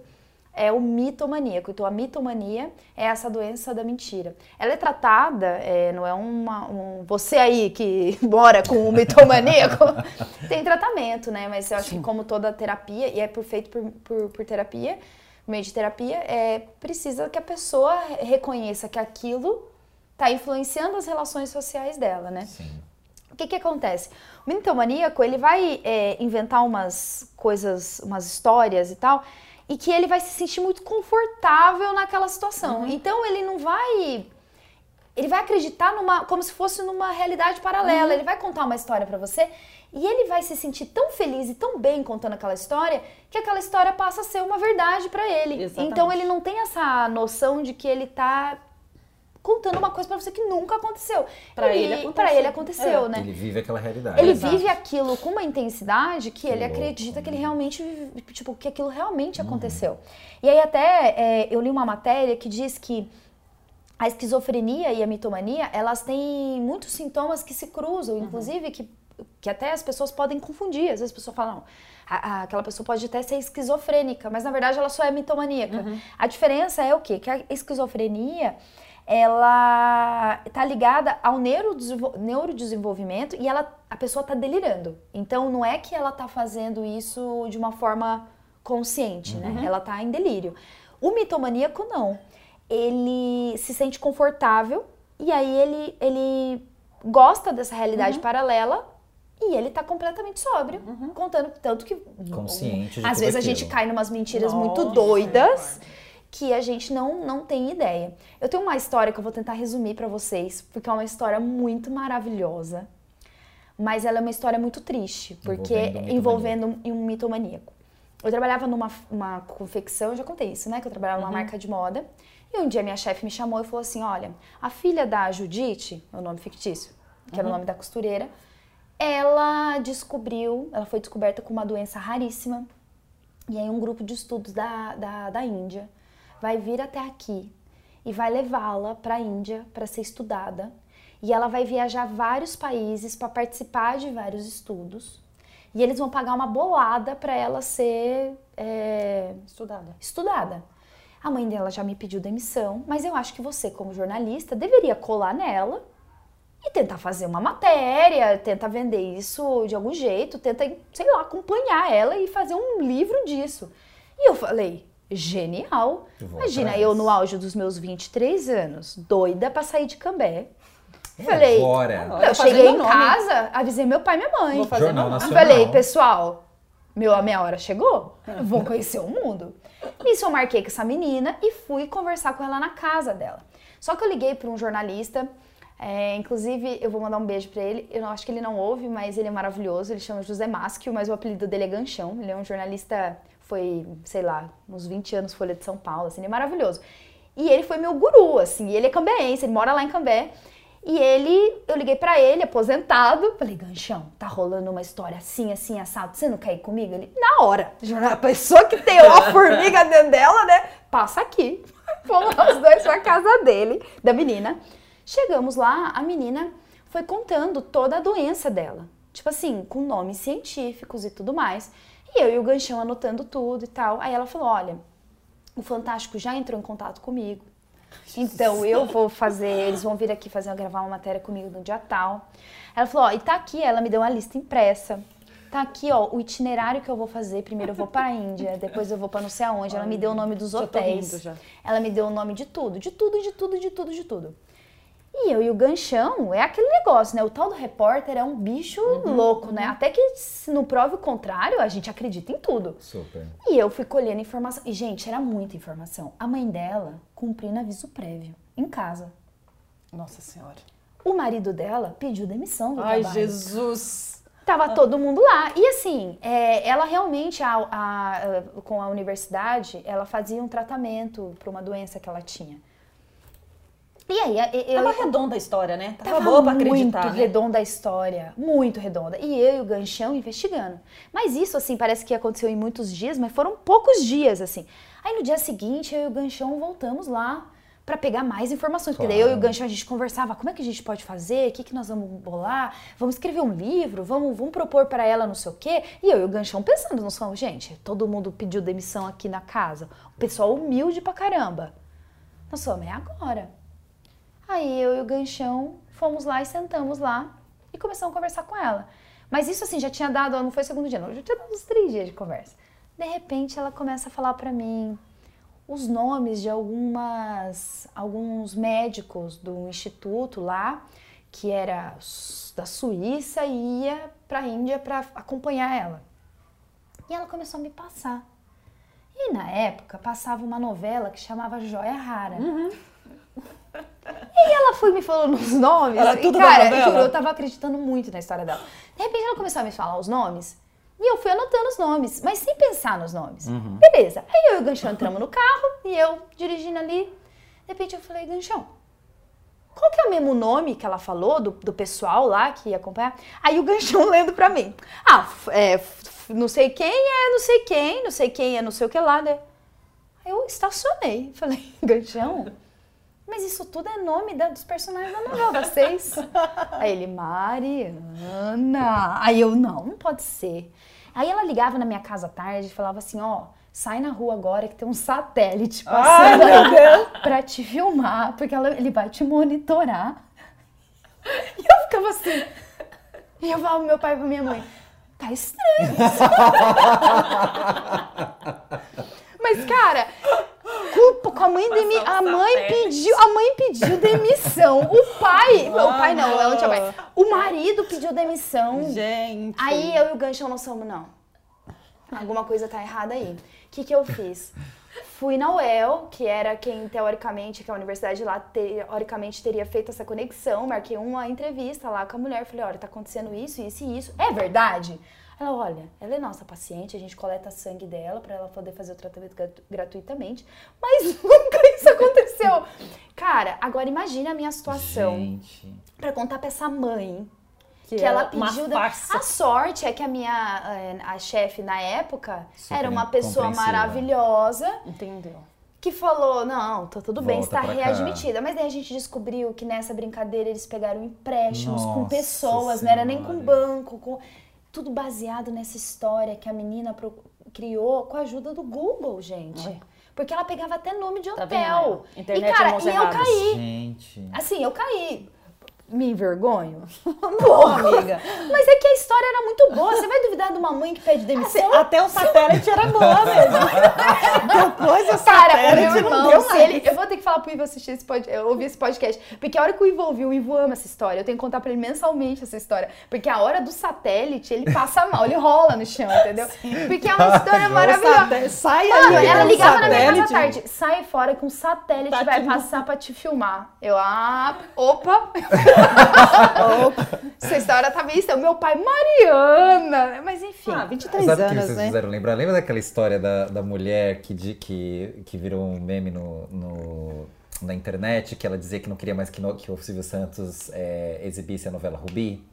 é o mitomaníaco. Então, a mitomania é essa doença da mentira. Ela é tratada, é, não é uma. Um, você aí que mora com o mitomaníaco, tem tratamento, né? Mas eu acho que, como toda terapia, e é por, feito por, por, por terapia, meio de terapia, é, precisa que a pessoa reconheça que aquilo está influenciando as relações sociais dela, né? Sim. O que que acontece? O mitomaníaco, ele vai é, inventar umas coisas, umas histórias e tal, e que ele vai se sentir muito confortável naquela situação. Então ele não vai ele vai acreditar numa como se fosse numa realidade paralela. Ele vai contar uma história pra você e ele vai se sentir tão feliz e tão bem contando aquela história que aquela história passa a ser uma verdade pra ele. Exatamente. Então ele não tem essa noção de que ele tá contando uma coisa pra você que nunca aconteceu. Pra E ele aconteceu. Pra ele aconteceu, É. né? Ele vive aquela realidade. Ele Exato. vive aquilo com uma intensidade que, ele louco, acredita que ele né? realmente, vive- tipo, que aquilo realmente Uhum. aconteceu. E aí até é, eu li uma matéria que diz que a esquizofrenia e a mitomania, elas têm muitos sintomas que se cruzam, Uhum. inclusive que, que até as pessoas podem confundir. Às vezes a pessoa fala, não, a- a- aquela pessoa pode até ser esquizofrênica, mas na verdade ela só é mitomaníaca. Uhum. A diferença é o quê? Que a esquizofrenia, ela tá ligada ao neurodesenvol- neurodesenvolvimento e ela, a pessoa tá delirando. Então não é que ela tá fazendo isso de uma forma consciente, né? Ela tá em delírio. O mitomaníaco não. Ele se sente confortável e aí ele, ele gosta dessa realidade paralela e ele tá completamente sóbrio, contando tanto que Consciente às vezes a aquilo. gente cai numas mentiras muito Nossa, doidas que a gente não, não tem ideia. Eu tenho uma história que eu vou tentar resumir pra vocês, porque é uma história muito maravilhosa. Mas ela é uma história muito triste, porque Envolvendo um envolvendo um, mitomaníaco. Eu trabalhava numa uma confecção, eu já contei isso, né? Que eu trabalhava numa marca de moda. E um dia minha chefe me chamou e falou assim: Olha, a filha da Judite, é o nome fictício, que era o nome da costureira, ela descobriu, ela foi descoberta com uma doença raríssima. E aí um grupo de estudos da, da, da Índia vai vir até aqui e vai levá-la para a Índia para ser estudada. E ela vai viajar vários países para participar de vários estudos. E eles vão pagar uma bolada para ela ser é, Estudada. estudada. A mãe dela já me pediu demissão, mas eu acho que você, como jornalista, deveria colar nela e tentar fazer uma matéria, tentar vender isso de algum jeito, tenta, sei lá, acompanhar ela e fazer um livro disso. E eu falei, genial. Imagina, atrás. eu no auge dos meus 23 anos, doida pra sair de Cambé. É Falei, Agora. Eu fazer cheguei em nome. casa, avisei meu pai e minha mãe. Vou fazer Jornal. Nacional. Falei, pessoal, meu, a minha hora chegou, vou conhecer o mundo. Nisso eu marquei com essa menina e fui conversar com ela na casa dela. Só que eu liguei para um jornalista, é, inclusive eu vou mandar um beijo para ele, eu não- acho que ele não ouve, mas ele é maravilhoso, ele chama José Maschio, mas o apelido dele é Ganchão, ele é um jornalista, foi, sei lá, uns 20 anos Folha de São Paulo, assim, ele é maravilhoso. E ele foi meu guru, assim, ele é cambéense, ele mora lá em Cambé. E ele, eu liguei pra ele, aposentado, falei, Ganchão, tá rolando uma história assim, assim, assado, você não quer ir comigo? Ele, na hora, a pessoa que tem uma formiga dentro dela, né, passa aqui. Fomos nós dois pra casa dele, da menina. Chegamos lá, a menina foi contando toda a doença dela. Tipo assim, com nomes científicos e tudo mais. E eu e o Ganchão anotando tudo e tal. Aí ela falou, olha, o Fantástico já entrou em contato comigo. Então eu vou fazer, eles vão vir aqui fazer gravar uma matéria comigo no dia tal. Ela falou, ó, e tá aqui, ela me deu uma lista impressa. Tá aqui, ó, o itinerário que eu vou fazer. Primeiro eu vou pra Índia, depois eu vou pra não sei aonde. Ela me deu o nome dos hotéis. Ela me deu o nome de tudo, de tudo, de tudo, de tudo, de tudo. E eu e o ganchão é aquele negócio, né? O tal do repórter é um bicho louco, né? Até que se não prove o contrário, a gente acredita em tudo. Super. E eu fui colhendo informação. E, gente, era muita informação. A mãe dela cumprindo aviso prévio, em casa. Nossa Senhora. O marido dela pediu demissão do Ai, trabalho. Jesus. Tava todo mundo lá. E assim, é, ela realmente, a- a- a- com a universidade, ela fazia um tratamento para uma doença que ela tinha. E aí, eu, Tava redonda a história, né? Tava, Tava boa pra acreditar, muito né? redonda a história, muito redonda. E eu e o Ganchão investigando. Mas isso, assim, parece que aconteceu em muitos dias, mas foram poucos dias, assim. Aí no dia seguinte, eu e o Ganchão voltamos lá pra pegar mais informações. Porque daí eu e o Claro. Ganchão, a gente conversava, como é que a gente pode fazer? O que, que nós vamos bolar? Vamos escrever um livro? Vamos, vamos propor pra ela não sei o quê? E eu e o Ganchão pensando, nós falamos, gente, todo mundo pediu demissão aqui na casa. O pessoal humilde pra caramba. Nós falamos, é agora. Aí eu e o Ganchão fomos lá e sentamos lá e começamos a conversar com ela. Mas isso assim, já tinha dado, não foi o segundo dia, não, já tinha dado uns três dias de conversa. De repente ela começa a falar pra mim os nomes de algumas, alguns médicos do instituto lá, que era da Suíça e ia pra Índia pra acompanhar ela. E ela começou a me passar. E na época passava uma novela que chamava Joia Rara. E ela foi me falando os nomes. Era e, tudo da cara, juro, eu tava acreditando muito na história dela. De repente ela começou a me falar os nomes. E eu fui anotando os nomes, mas sem pensar nos nomes. Beleza. Aí eu e o Ganchão entramos no carro e eu dirigindo ali. De repente eu falei, Ganchão, qual que é o mesmo nome que ela falou do, do pessoal lá que ia acompanhar? Aí o Ganchão lendo pra mim. Ah, é, não sei quem é não sei quem, não sei quem é não sei o que lá, né? Aí eu estacionei. Falei, Ganchão, mas isso tudo é nome da- dos personagens da novela seis. Aí ele, Mariana. Aí eu, não, não pode ser. Aí ela ligava na minha casa à tarde e falava assim, ó, sai na rua agora que tem um satélite passando aí pra te filmar, porque ela- ele vai te monitorar. E eu ficava assim. E eu falava pro meu pai e pra minha mãe, tá estranho. Mas, cara, culpa com a mãe demi... A mãe pediu, a mãe pediu demissão. O pai, o pai não, ela não tinha pai. O marido pediu demissão. Gente. Aí eu e o Ganchão nós somos, não. Alguma coisa tá errada aí. O que, que eu fiz? Fui na UEL, que era quem teoricamente, que a universidade lá teoricamente teria feito essa conexão. Marquei uma entrevista lá com a mulher. Falei, olha, tá acontecendo isso, isso e isso. É verdade? Ela, olha, ela é nossa paciente, a gente coleta sangue dela pra ela poder fazer o tratamento gratu- gratuitamente. Mas nunca isso aconteceu. Cara, agora imagine a minha situação Gente. pra contar pra essa mãe Que, que ela é uma pediu. da- farsa. A sorte é que a minha eh, a chefe na época Super era uma pessoa maravilhosa Entendeu? que falou: não, tá tudo bem, Volta está pra cá. readmitida. Mas daí a gente descobriu que nessa brincadeira eles pegaram empréstimos com Nossa pessoas, não era nem com Senhora. banco, com tudo baseado nessa história que a menina pro- criou com a ajuda do Google, gente. Porque ela pegava até nome de Tá hotel. vendo? Internet e, cara, é e eu caí. Gente. Assim, eu caí. Me envergonho? Não, amiga. Mas é que a história era muito boa. Você vai duvidar de uma mãe que pede demissão? Até o satélite era boa mesmo. Depois o Cara, o satélite meu não irmão, deu se mais. ele, eu vou ter que falar pro Ivo assistir esse pod, eu ouvir esse podcast. Porque a hora que o Ivo ouviu, o Ivo ama essa história. Eu tenho que contar pra ele mensalmente essa história. Porque a hora do satélite, ele passa mal, ele rola no chão, entendeu? Porque é uma história maravilhosa. satélite- Sai Mano, aí, ela ligava na minha casa à satélite. tarde. Sai fora que um satélite Tá vai passar pra te filmar. Eu, ah, opa. Essa história tá meio estranha. O meu pai, Mariana. Mas enfim. Ah, 23 Sabe o que anos, vocês né? fizeram lembrar? Lembra daquela história da, da mulher que, di- que, que virou um meme no, no- na internet, que ela dizia que não queria mais que, no- que o Silvio Santos é, exibisse a novela Rubi?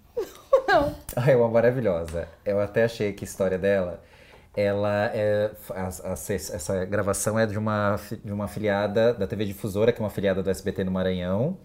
Não. Ah, é uma maravilhosa. Eu até achei que a história dela, ela é. a- a- essa gravação é de uma, de uma afiliada da TV Difusora, que é uma afiliada do SBT no Maranhão.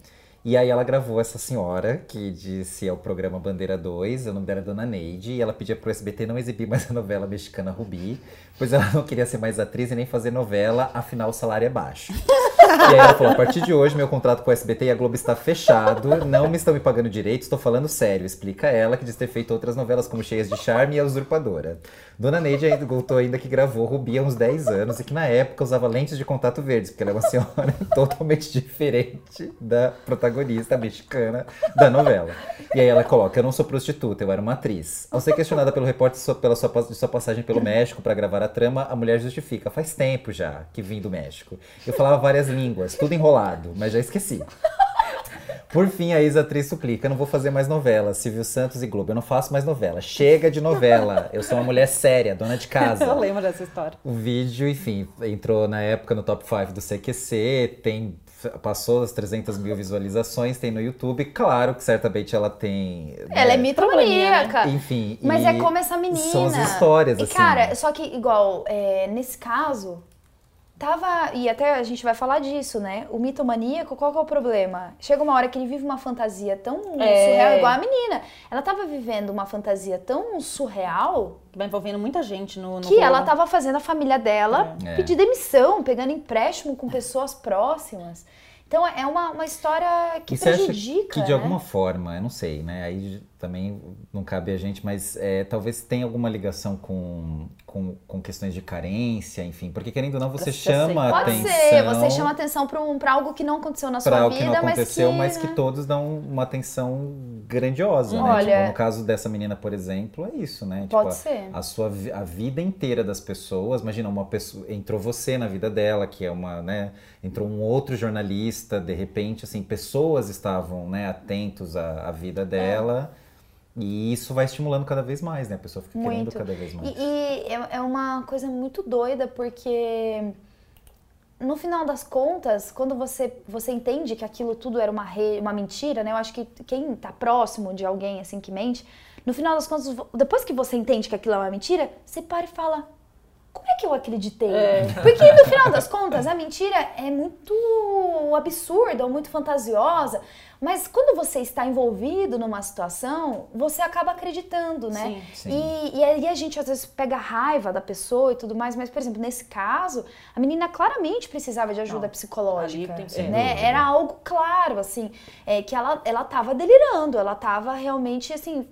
E aí ela gravou essa senhora, que disse ao programa Bandeira 2, o nome dela é Dona Neide, e ela pedia pro SBT não exibir mais a novela mexicana Rubi, pois ela não queria ser mais atriz e nem fazer novela, afinal o salário é baixo. E aí ela falou: a partir de hoje, meu contrato com o SBT e a Globo está fechado, não me estão me pagando direito, estou falando sério. Explica ela que diz ter feito outras novelas como Cheias de Charme e A Usurpadora. Dona Neide ainda contou ainda que gravou Rubi há uns 10 anos e que na época usava lentes de contato verdes, porque ela é uma senhora totalmente diferente da protagonista mexicana da novela. E aí ela coloca: Eu não sou prostituta, eu era uma atriz. Ao ser questionada pelo repórter pela sua, de sua passagem pelo México para gravar a trama, a mulher justifica: Faz tempo já que vim do México. Eu falava várias línguas, tudo enrolado, mas já esqueci. Por fim, a ex-atriz suplica: Eu não vou fazer mais novela. Silvio Santos e Globo, eu não faço mais novela. Chega de novela. Eu sou uma mulher séria, dona de casa. Eu lembro dessa história. O vídeo, enfim, entrou na época no top 5 do CQC, tem, passou das 300 mil visualizações, tem no YouTube. Claro que certamente ela tem. Ela é né, mitomaníaca. Enfim. Mas é como essa menina. São as histórias, e, assim. cara, só que igual, é, nesse caso, tava. E até a gente vai falar disso, né? O mitomaníaco, qual que é o problema? Chega uma hora que ele vive uma fantasia tão É. surreal, igual a menina. Ela tava vivendo uma fantasia tão surreal Vai envolvendo muita gente no, no que rolo. ela tava fazendo a família dela É. pedir demissão, pegando empréstimo com pessoas próximas. Então é uma, uma história que e você acha prejudica. que de né? alguma forma, eu não sei, né? Aí também não cabe a gente, mas é, talvez tenha alguma ligação com, com, com questões de carência, enfim. Porque querendo ou não, você chama Pode atenção. ser, você chama atenção pra, um, algo que não aconteceu na sua algo vida, que não aconteceu, mas mas que, que, né? todos dão uma atenção grandiosa, né? Olha- Tipo, no caso dessa menina, por exemplo, é isso, né? Pode tipo, ser. A, a sua a vida inteira das pessoas, imagina uma pessoa, entrou você na vida dela, que é uma, né? Entrou um outro jornalista, de repente, assim, pessoas estavam, né, atentos à, à vida dela. E isso vai estimulando cada vez mais, né? A pessoa fica querendo Muito. cada vez mais. E, e é, é uma coisa muito doida, porque no final das contas, quando você, você entende que aquilo tudo era uma, re, uma mentira, né? Eu acho que quem tá próximo de alguém assim que mente, no final das contas, depois que você entende que aquilo é uma mentira, você para e fala. Como é que eu acreditei? Porque no final das contas, a mentira é muito absurda ou muito fantasiosa, mas quando você está envolvido numa situação, você acaba acreditando, né? Sim. E, e aí a gente às vezes pega raiva da pessoa e tudo mais, mas, por exemplo, nesse caso, a menina claramente precisava de ajuda Não, psicológica. né? Dúvida. Era algo claro, assim, é, que ela, ela tava delirando, ela tava realmente, assim,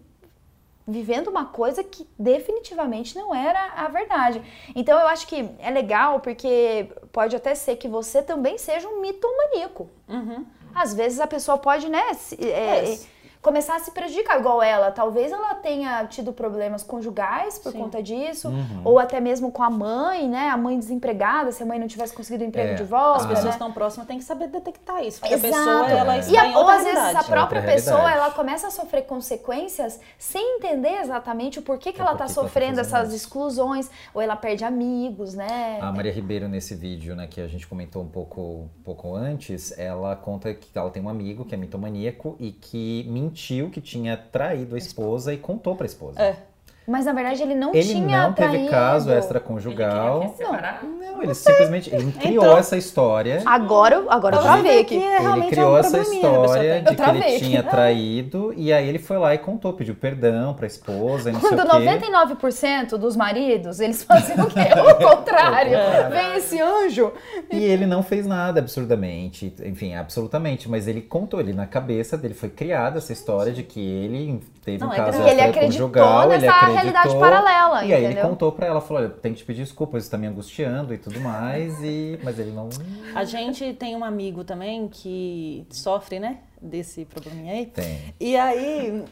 vivendo uma coisa que definitivamente não era a verdade. Então eu acho que é legal porque pode até ser que você também seja um mitomaníaco. Uhum. Às vezes a pessoa pode, né, se- é, É. começar a se prejudicar, igual ela. Talvez ela tenha tido problemas conjugais por Sim. conta disso, Uhum. ou até mesmo com a mãe, né? A mãe desempregada, se a mãe não tivesse conseguido emprego É. de As volta, pessoas né? estão próximas têm que saber detectar isso. Porque Exato. a pessoa, ela É. está E a, em ou às vezes a realidade. própria Outra pessoa ela começa a sofrer consequências sem entender exatamente o porquê que É ela por tá que que ela tá sofrendo fazendo essas isso. exclusões, ou ela perde amigos, né? A Maria Ribeiro, nesse vídeo, né, que a gente comentou um pouco, um pouco antes, ela conta que ela tem um amigo que é mitomaníaco e que mentiu que tinha traído a esposa e contou pra esposa. É. Mas na verdade ele não Ele tinha não teve traído. caso Ele extraconjugal. queria separar? Não, ele simplesmente ele criou Então- essa história. Agora, eu- agora eu travei que aqui. Ele criou é um essa pessoa história de que ele tinha traído e aí ele foi lá e contou, pediu perdão pra esposa e não Quando sei o quê. 99% dos maridos, eles fazem o quê? O contrário. É. Vem esse anjo. E ele não fez nada absurdamente, enfim, absolutamente, mas ele contou, ele na cabeça dele foi criada essa história de que ele teve Não, um é caso grave. E ele acreditou extraconjugal, ele acreditou, realidade paralela, E aí ele entendeu? contou pra ela, falou, olha, tem que te pedir desculpas, isso tá me angustiando e tudo mais, e... mas ele não A gente tem um amigo também que sofre, né, desse probleminha aí. tem. E aí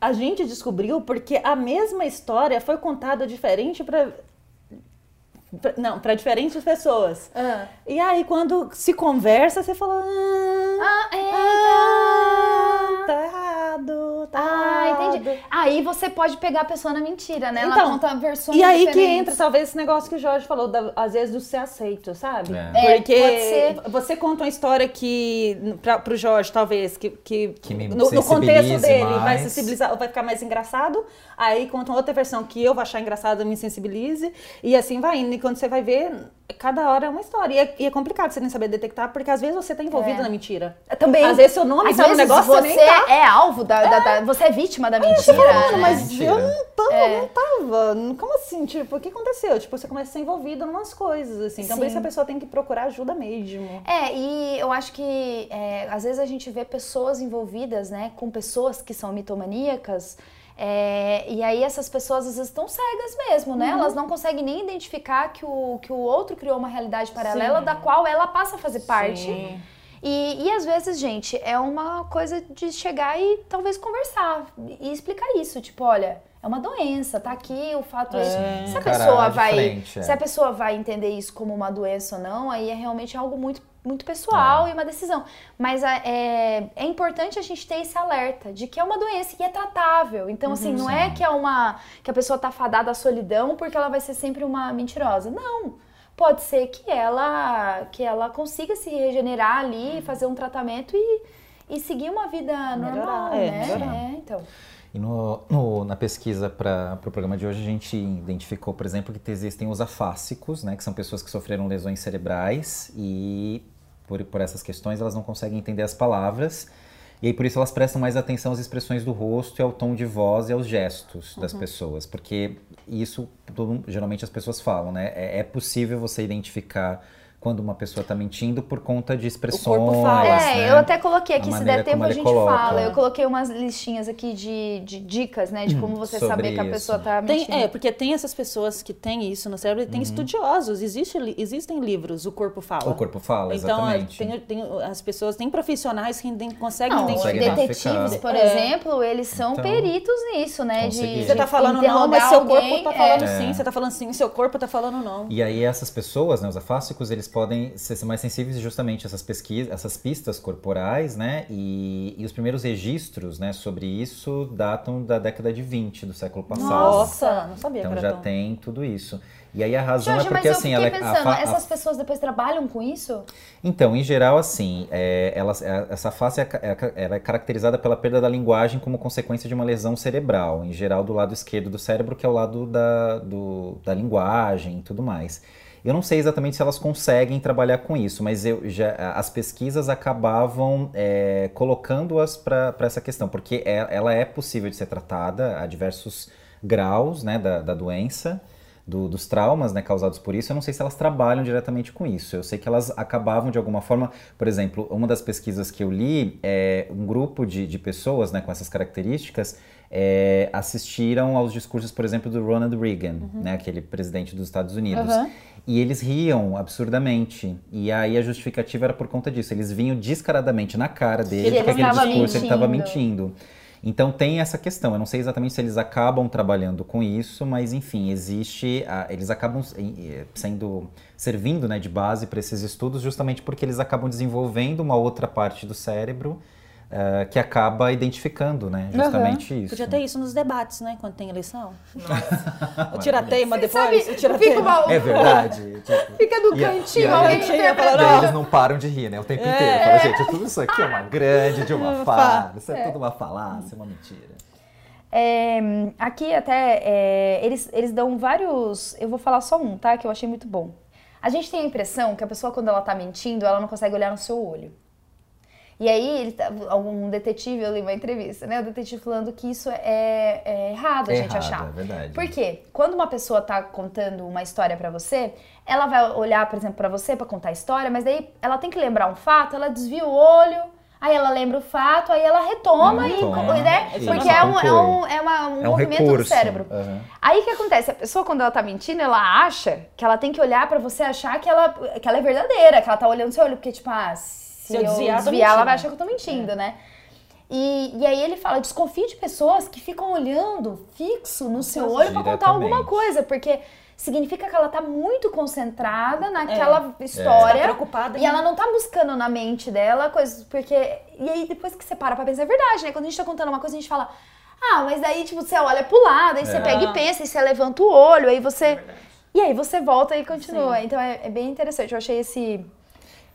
a gente descobriu porque a mesma história foi contada diferente para não, para diferentes pessoas. Ah, E aí quando se conversa, você fala, ah, ah, eita. ah, tá errado, tá Ah, errado. entendi. Aí você pode pegar a pessoa na mentira, né? Ela Então, conta versões E aí que diferentes. entra talvez esse negócio que o Jorge falou, da- às vezes do ser aceito, sabe? É. É, Porque pode ser. você conta uma história que, pra, pro Jorge, talvez, que, que, Que me no, no contexto dele vai mais. sensibilizar, vai ficar mais engraçado. Aí conta uma outra versão que eu vou achar engraçada, me sensibilize. E assim vai indo. E quando você vai ver, cada hora é uma história. E é, e é complicado você nem saber detectar, porque às vezes você tá envolvido É. na mentira. Também. Às vezes seu nome Às tá no negócio, você nem tá. é alvo da, da- da- Você é vítima da mentira. Mano, né? Mas Mentira. eu não tava, É. não tava. Como assim? Tipo, o que aconteceu? Tipo, você começa a ser envolvido em umas coisas, assim. Então, por Sim. isso a pessoa tem que procurar ajuda mesmo. É, e eu acho que é, às vezes a gente vê pessoas envolvidas, né, com pessoas que são mitomaníacas, é, e aí essas pessoas às vezes estão cegas mesmo, né? Elas não conseguem nem identificar que o, que o outro criou uma realidade paralela Sim. da qual ela passa a fazer parte. Sim. E, e às vezes, gente, é uma coisa de chegar e talvez conversar e explicar isso. Tipo, olha, é uma doença, tá aqui o fato. É. Se a pessoa de vai. frente, é. Se a pessoa vai entender isso como uma doença ou não, aí é realmente algo muito, muito pessoal e uma decisão. Mas é, é importante a gente ter esse alerta de que é uma doença e é tratável. Então, assim, não é que é uma. que a pessoa tá fadada à solidão porque ela vai ser sempre uma mentirosa. Não pode ser que ela que ela consiga se regenerar ali, fazer um tratamento e, e seguir uma vida normal, é, né? melhorar. É, então. E no, no- na pesquisa para o programa de hoje, a gente identificou, por exemplo, que existem os afásicos, né, que são pessoas que sofreram lesões cerebrais e, por, por essas questões, elas não conseguem entender as palavras. E aí, por isso, elas prestam mais atenção às expressões do rosto e ao tom de voz e aos gestos das pessoas. Porque isso, todo geralmente, as pessoas falam, né? É, é possível você identificar quando uma pessoa está mentindo por conta de expressões. fala. É, né? eu até coloquei aqui, A se der tempo a gente coloca. fala. Eu coloquei umas listinhas aqui de, de dicas, né? De como você sobre saber que a isso. pessoa tá Tem, mentindo. é, porque tem essas pessoas que têm isso no cérebro e Uhum. tem estudiosos. Existe, existem livros, o corpo fala. O corpo fala, Então, exatamente. tem, tem- as pessoas, tem profissionais que conseguem Não, identificar. Detetives, por É. exemplo, eles são Então, peritos nisso, né? De, Você tá falando não, mas seu alguém, corpo tá é. falando É. sim. Você tá falando sim, seu corpo tá falando não. E aí essas pessoas, né, os afásicos, eles podem ser mais sensíveis justamente a essas pesquisas, essas pistas corporais, né? E, e os primeiros registros, né, sobre isso datam da década de 20 do século passado. Nossa, não sabia Então que já tão... tem tudo isso. E aí a razão Jorge, é porque mas eu assim, fiquei ela é- a pensando, fa- a essas pessoas depois trabalham com isso? Então, em geral, assim, é, elas- é, essa face é, é é caracterizada pela perda da linguagem como consequência de uma lesão cerebral, em geral do lado esquerdo do cérebro, que é o lado da, do- da linguagem e tudo mais. Eu não sei exatamente se elas conseguem trabalhar com isso, mas eu já, as pesquisas acabavam é, colocando-as para essa questão, porque é- ela é possível de ser tratada a diversos graus né, da, da doença do- dos traumas né, causados por isso, eu não sei se elas trabalham diretamente com isso. Eu sei que elas acabavam de alguma forma, por exemplo, uma das pesquisas que eu li, é, um grupo de, de pessoas né, com essas características é, assistiram aos discursos, por exemplo, do Ronald Reagan, né, aquele presidente dos Estados Unidos. Uhum. E eles riam absurdamente. E aí a justificativa era por conta disso. Eles vinham descaradamente na cara dele ele que aquele discurso ele estava mentindo. mentindo. Então tem essa questão. Eu não sei exatamente se eles acabam trabalhando com isso, mas enfim, existe. a- eles acabam eh, sendo servindo né, de base para esses estudos justamente porque eles acabam desenvolvendo uma outra parte do cérebro eh, que acaba identificando, né? Justamente isso. Podia ter isso nos debates, né? Quando tem eleição. Nossa. O tirateima depois. Sabe, o fica, tirateima. uma, É verdade. tipo, fica no E cantinho, e a- alguém interpretando. falando, Daí eles não param de rir, né? O tempo inteiro. Fala, gente, tudo isso aqui é uma grande de uma farsa, é tudo uma falácia, uma mentira. É, aqui até é, eles, eles dão vários. Eu vou falar só um, tá? Que eu achei muito bom. A gente tem a impressão que a pessoa, quando ela tá mentindo, ela não consegue olhar no seu olho. E aí, ele, tá- algum detetive, eu li uma entrevista, né? O detetive falando que isso é, é errado a É gente errado, achar. é verdade. Por quê? Quando uma pessoa tá contando uma história pra você, ela vai olhar, por exemplo, pra você pra contar a história, mas daí ela tem que lembrar um fato, ela desvia o olho, aí ela lembra o fato, aí ela retoma, Retoma. e, né? Isso Porque é um, é um, é uma- um É um movimento recurso. do cérebro. Aham. Aí o que acontece? A pessoa, quando ela tá mentindo, ela acha que ela tem que olhar pra você achar que ela, que ela é verdadeira, que ela tá olhando seu olho, porque, tipo, ah, se, eu eu desviar, desviar, tô ela vai achar que eu tô mentindo, né? E, e aí ele fala, desconfie de pessoas que ficam olhando fixo no seu olho pra contar alguma coisa, porque significa que ela tá muito concentrada naquela história. Tá preocupada E ela não tá buscando na mente dela coisas, porque. E aí, depois que você para pra pensar, é verdade, né? Quando a gente tá contando uma coisa, a gente fala. Ah, mas aí, tipo, você olha pro lado, aí você É. pega e pensa, aí você levanta o olho, aí você. e aí você volta e continua. Então é, é bem interessante. Eu achei esse.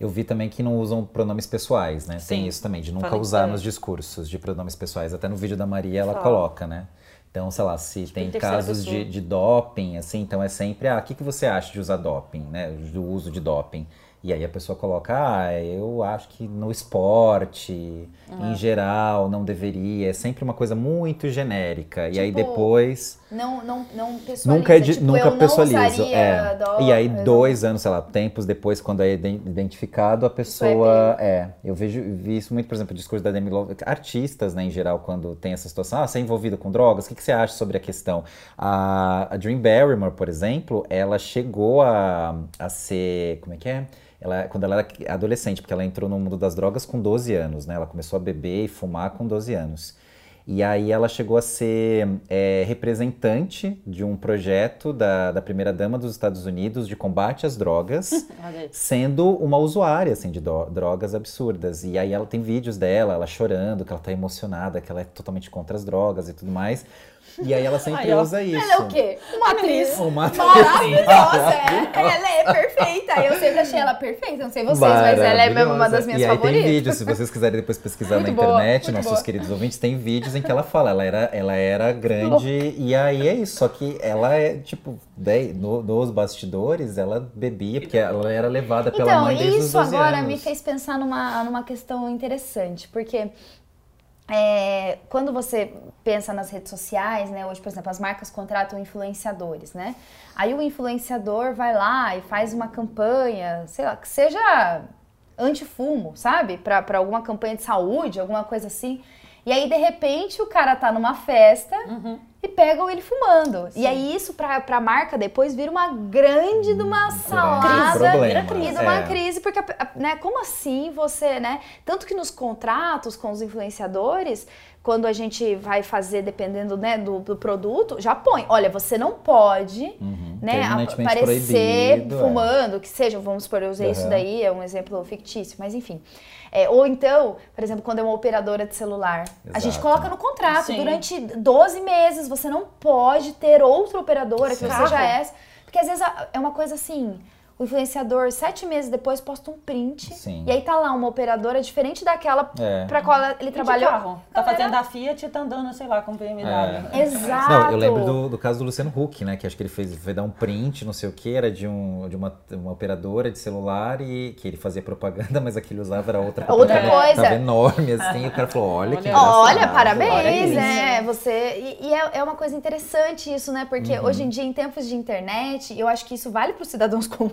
Eu vi também que não usam pronomes pessoais, né? Tem Sim. isso também, de nunca usar nos discursos de pronomes pessoais. Até no vídeo da Maria ela Fala. coloca, né? Então, sei lá, se tem terceira casos de, de doping, assim, então é sempre, ah, o que, que você acha de usar doping, né? Do uso de doping. E aí a pessoa coloca, ah, eu acho que no esporte, em geral, não deveria. É sempre uma coisa muito genérica. e aí Tipo, depois. Não, não, não pessoaliza. Nunca, é de- tipo, nunca não usaria É. dó- E aí, não- dois anos, sei lá, tempos depois, quando é iden- identificado, a pessoa. É, eu vejo vi isso muito, por exemplo, o discurso da Demi Lovato. Artistas, né, em geral, quando tem essa situação, ah, você é envolvido com drogas, o que, que você acha sobre a questão? A, a Dream Barrymore, por exemplo, ela chegou a, a ser. Como é que é? Ela, quando ela era adolescente, porque ela entrou no mundo das drogas com 12 anos, né? Ela começou a beber e fumar com 12 anos. E aí ela chegou a ser é, representante de um projeto da, da primeira-dama dos Estados Unidos de combate às drogas, sendo uma usuária, assim, de drogas absurdas. E aí ela tem vídeos dela, ela chorando, que ela tá emocionada, que ela é totalmente contra as drogas e tudo mais. E aí ela sempre Aí, usa isso. Ela é o quê? Uma atriz. Uma atriz. Maravilhosa, é. Ela é perfeita. Eu sempre achei ela perfeita, não sei vocês, mas ela é mesmo uma das minhas e aí favoritas. tem vídeos, se vocês quiserem depois pesquisar Muito na boa, internet, nossos boa. queridos ouvintes, tem vídeos em que ela fala, ela era, ela era grande e aí é isso, só que ela é, tipo, daí, no- nos bastidores, ela bebia, porque ela era levada pela Então, mãe desde os isso 12 agora anos. me fez pensar numa, numa questão interessante, porque é, quando você pensa nas redes sociais, né? Hoje, por exemplo, as marcas contratam influenciadores, né? Aí o influenciador vai lá e faz uma campanha, sei lá, que seja anti-fumo, sabe? Pra alguma campanha de saúde, alguma coisa assim. E aí, de repente, o cara tá numa festa e pegam ele fumando. E aí, isso pra, pra marca depois vira uma grande de uma salada problema, e de uma é. crise, porque, né, como assim você, né? Tanto que nos contratos com os influenciadores, quando a gente vai fazer, dependendo né, do, do produto, já põe, olha, você não pode, Uhum, né, aparecer é. fumando, que seja, vamos supor, eu usei isso Aham. daí, é um exemplo fictício, mas enfim. É, ou então, por exemplo, quando é uma operadora de celular, a gente Exato. coloca no contrato, Sim. durante 12 meses você não pode ter outra operadora que não seja essa. Porque às vezes é uma coisa assim, o influenciador, sete meses depois, posta um print. Sim. E aí tá lá uma operadora diferente daquela É. pra qual ele E trabalhou. carro. Tá fazendo a Fiat e tá andando, sei lá, com BMW. É. Exato. Não, eu lembro do, do caso do Luciano Huck, né? Que acho que ele fez, foi dar um print, não sei o que, era de, um, de uma, uma operadora de celular e que ele fazia propaganda, mas a que ele usava era outra Outra propaganda. coisa. Tava enorme, assim, e o cara falou, olha que Olha, engraçado, Olha, olha parabéns, né? Você. E, e é, é uma coisa interessante isso, né? Porque Uhum. hoje em dia, em tempos de internet, eu acho que isso vale para os cidadãos comuns.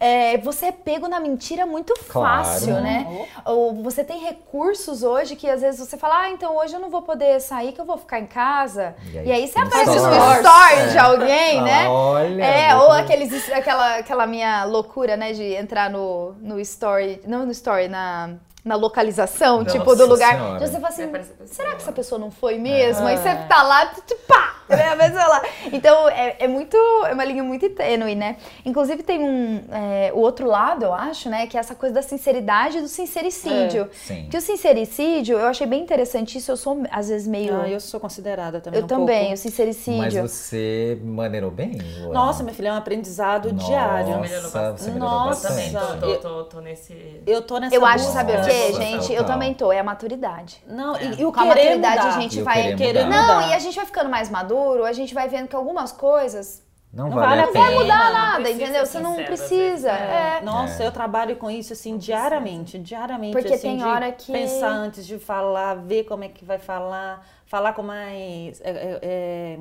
É, você é pego na mentira muito Claro. fácil, né? Ou você tem recursos hoje que às vezes você fala, ah, então hoje eu não vou poder sair, que eu vou ficar em casa. E aí, E aí você aparece no story de alguém, né? olha, É, ou aqueles, aquela, aquela minha loucura, né, de entrar no, no story, não no story, na, na localização, Nossa tipo, do lugar. Senhora. Então você fala assim, pessoa. será que essa pessoa não foi mesmo? Aí você tá lá, tu- tu- pá! Vem a pessoa lá. Então, é, é muito. É uma linha muito tênue, né? Inclusive, tem um. é, o outro lado, eu acho, né? Que é essa coisa da sinceridade e do sincericídio. Sim. Que o sincericídio, eu achei bem interessante isso. Eu sou, às vezes, meio. Ah, eu sou considerada também. eu um também, pouco. o sincericídio. Mas você maneirou bem? Luana? Nossa, minha filha, é um aprendizado Nossa, diário. Melhorou você melhorou Nossa, Eu também bastante. tô, eu- tô, tô, tô nesse. Eu tô nessa Eu acho, busca. sabe o Nossa, quê, gente? Eu também tô. É a maturidade. Não, É. e, e o Com a querer maturidade mudar. a gente E o vai. querer Querer mudar. Não, e a gente vai ficando mais maduro, a gente vai vendo que algumas coisas Não Não, vale, vale a pena. pena. mudar Não nada, precisa entendeu? ser Você não sincero, às precisa. vezes, É. Nossa, É. eu trabalho com isso assim diariamente, diariamente. Porque assim, tem de hora que- pensar antes de falar, ver como é que vai falar, falar com mais é, é, é,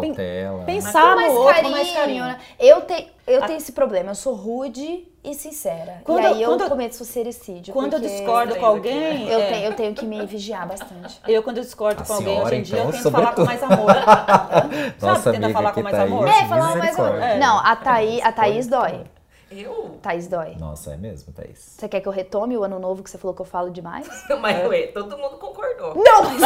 Cautela. pensar Com mais no outro carinho, com mais carinho. né? Eu, te, eu A- tenho esse problema, eu sou rude e sincera. Quando e aí eu- quando eu- cometo sincericídio. Quando eu discordo com alguém, Eu, é, tenho, eu tenho que me vigiar bastante. eu quando eu discordo A com alguém hoje em dia, eu então, tento falar com mais amor. Nossa Sabe, tenta falar com mais amor. É, falar mais amor. Não, a Thaís, a Thaís dói. Eu? Thaís dói. Nossa, é mesmo, Thaís? Você quer que eu retome o ano novo que você falou que eu falo demais? Mas, ué, todo mundo concordou. Não, mas.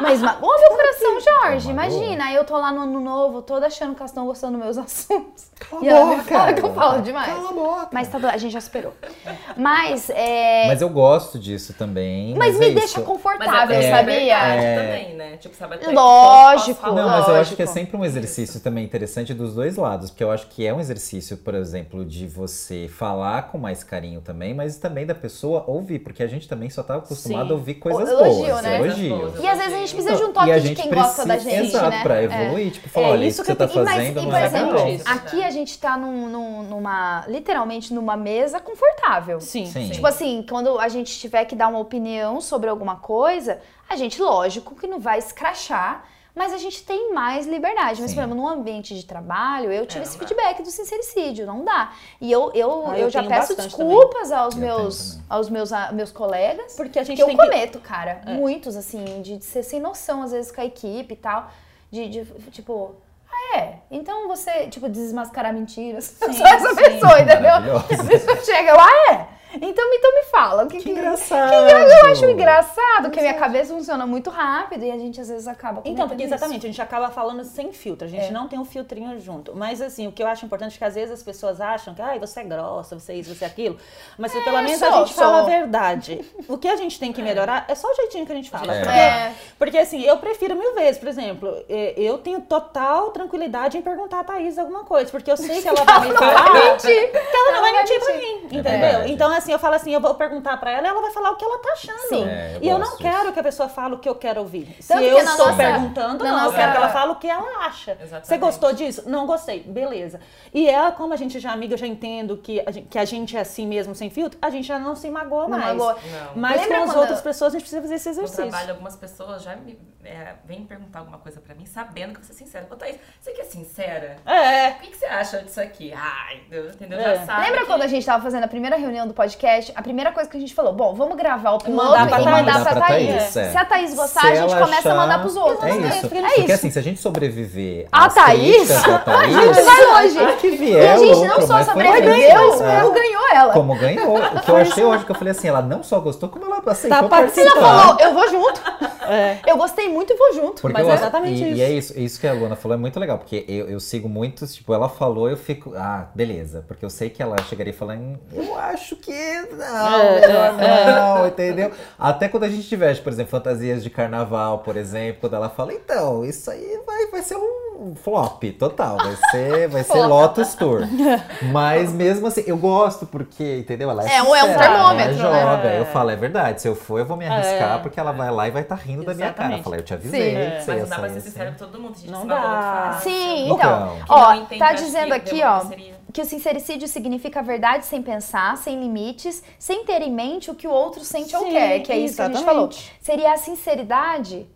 Mas ma- ouve o coração, Jorge. Magoou. Imagina, aí eu tô lá no ano novo, toda achando que elas estão gostando dos meus assuntos. Cala e a boca, fala que eu cara. falo demais. Cala a boca. Mas tá, bom, a gente já superou. Mas, é. Mas eu gosto disso também. Mas, é me isso. deixa confortável, é sabia? verdade É. também, né? Tipo, sabe até Lógico. Não, mas eu acho que é sempre um exercício também interessante dos dois lados, porque eu acho que é um exercício, por exemplo, de você falar com mais carinho também, mas também da pessoa ouvir, porque a gente também só tá acostumado Sim. a ouvir coisas Elogio, boas, né? elogios. E às vezes a gente precisa Não, de um toque de quem gosta da precisa- gente, Exato, né? pra É. evoluir, tipo, É falar, olha, isso que que você tá eu E, mas, fazendo e, não por é exemplo. Isso. aqui a gente tá num, num- numa, literalmente numa mesa confortável. Sim. Sim. Tipo assim, quando a gente tiver que dar uma opinião sobre alguma coisa, a gente, lógico, que não vai escrachar, mas a gente tem mais liberdade. Mas, Sim. por exemplo, num ambiente de trabalho, eu tive É, esse não dá. feedback do sincericídio, não dá. E eu, eu, Ah, eu, eu já peço desculpas aos Eu meus, aos meus, a- meus colegas. Porque a gente Que eu tem que... cometo, cara. Muitos, assim, de, de ser sem noção, às vezes, com a equipe e tal. De, de, tipo, ah, é? Então você, tipo, desmascarar mentiras. Eu sou essa sim. pessoa, entendeu? A pessoa chega, ah, é? Então, então me fala. O que, Que que- engraçado. Eu acho engraçado que a minha cabeça funciona muito rápido e a gente às vezes acaba Então, porque exatamente, a gente acaba falando sem filtro, a gente É. não tem um filtrinho junto. Mas assim, o que eu acho importante é que às vezes as pessoas acham que, ai, você é grossa, você é isso, você é aquilo. Mas se pelo menos a sou, gente fala a verdade. O que a gente tem que melhorar é só o jeitinho que a gente fala. É. Porque, É. porque assim, eu prefiro mil vezes, por exemplo, eh, eu tenho total tranquilidade em perguntar a Thaís alguma coisa, porque eu sei que ela vai me Não vai falar. mentir. Que ela não vai mentir pra mim, entendeu? então, assim, eu falo assim, eu vou perguntar pra ela ela vai falar o que ela tá achando. Sim. É, eu e eu não disso. quero que a pessoa fale o que eu quero ouvir. Se Tanto eu que estou nossa- perguntando, não, eu nossa- quero que ela fale o que ela acha. Exatamente. Você gostou disso? Não gostei. Beleza. E ela, como a gente já é amiga, eu já entendo que a gente, que a gente é assim mesmo, sem filtro, a gente já não se magoa Não mais. magoa. Não. Mas Lembra com as outras pessoas, a gente precisa fazer esse No exercício. trabalho, algumas pessoas já me é, vêm perguntar alguma coisa pra mim, sabendo que eu vou ser sincera. Ô, Thaís, você que é sincera? É. O que, que você acha disso aqui? Ai, eu- entendeu? É. Já sabe. Lembra que- quando a gente tava fazendo a primeira reunião do podcast? A primeira coisa que a gente falou, bom, vamos gravar o piloto Mandar e pra mandar Thaís. pra Mandar pra Thaís. Thaís, é. Se a Thaís gostar, Se a gente ela começa a achar- mandar pros outros. É né? isso. É Porque isso. assim, se a gente sobreviver A Thaís? da Thaís, A gente vai longe. que E vier a gente lucro, não só sobreviveu, isso, é. como ganhou ela. Como ganhou. O que eu achei hoje que eu falei assim, ela não só gostou, como ela aceitou Tá participar. falou, eu vou junto. É. Eu gostei muito e vou junto. Porque Mas é exatamente e, isso. E é isso, isso que a Luana falou é muito legal, porque eu, eu sigo muitos, tipo, ela falou, eu fico, ah, beleza. Porque eu sei que ela chegaria falando, eu acho que não, É, melhor não, entendeu? Até quando a gente tiver, por exemplo, fantasias de carnaval, por exemplo, quando ela fala, então, isso aí vai, vai ser um flop total, vai ser, vai ser Lotus Tour. Mas mesmo assim, eu gosto porque, entendeu? Ela é, É um- é um sincera, termômetro, ela né? joga, É. eu falo, é verdade, se eu for, eu vou me arriscar, É. porque ela vai lá e vai estar rindo da minha cara. Eu Exatamente. falei, eu te avisei. Sim. que Mas não dá pra ser assim. sincero com todo mundo. A gente Não dá. fácil. Sim, Então, então, que ó, tá dizendo que aqui, ó. Que o sincericídio significa a verdade sem pensar, sem limites, sem ter em mente o que o outro sente ou Sim, quer, que é isso que a gente exatamente. falou. Seria a sinceridade,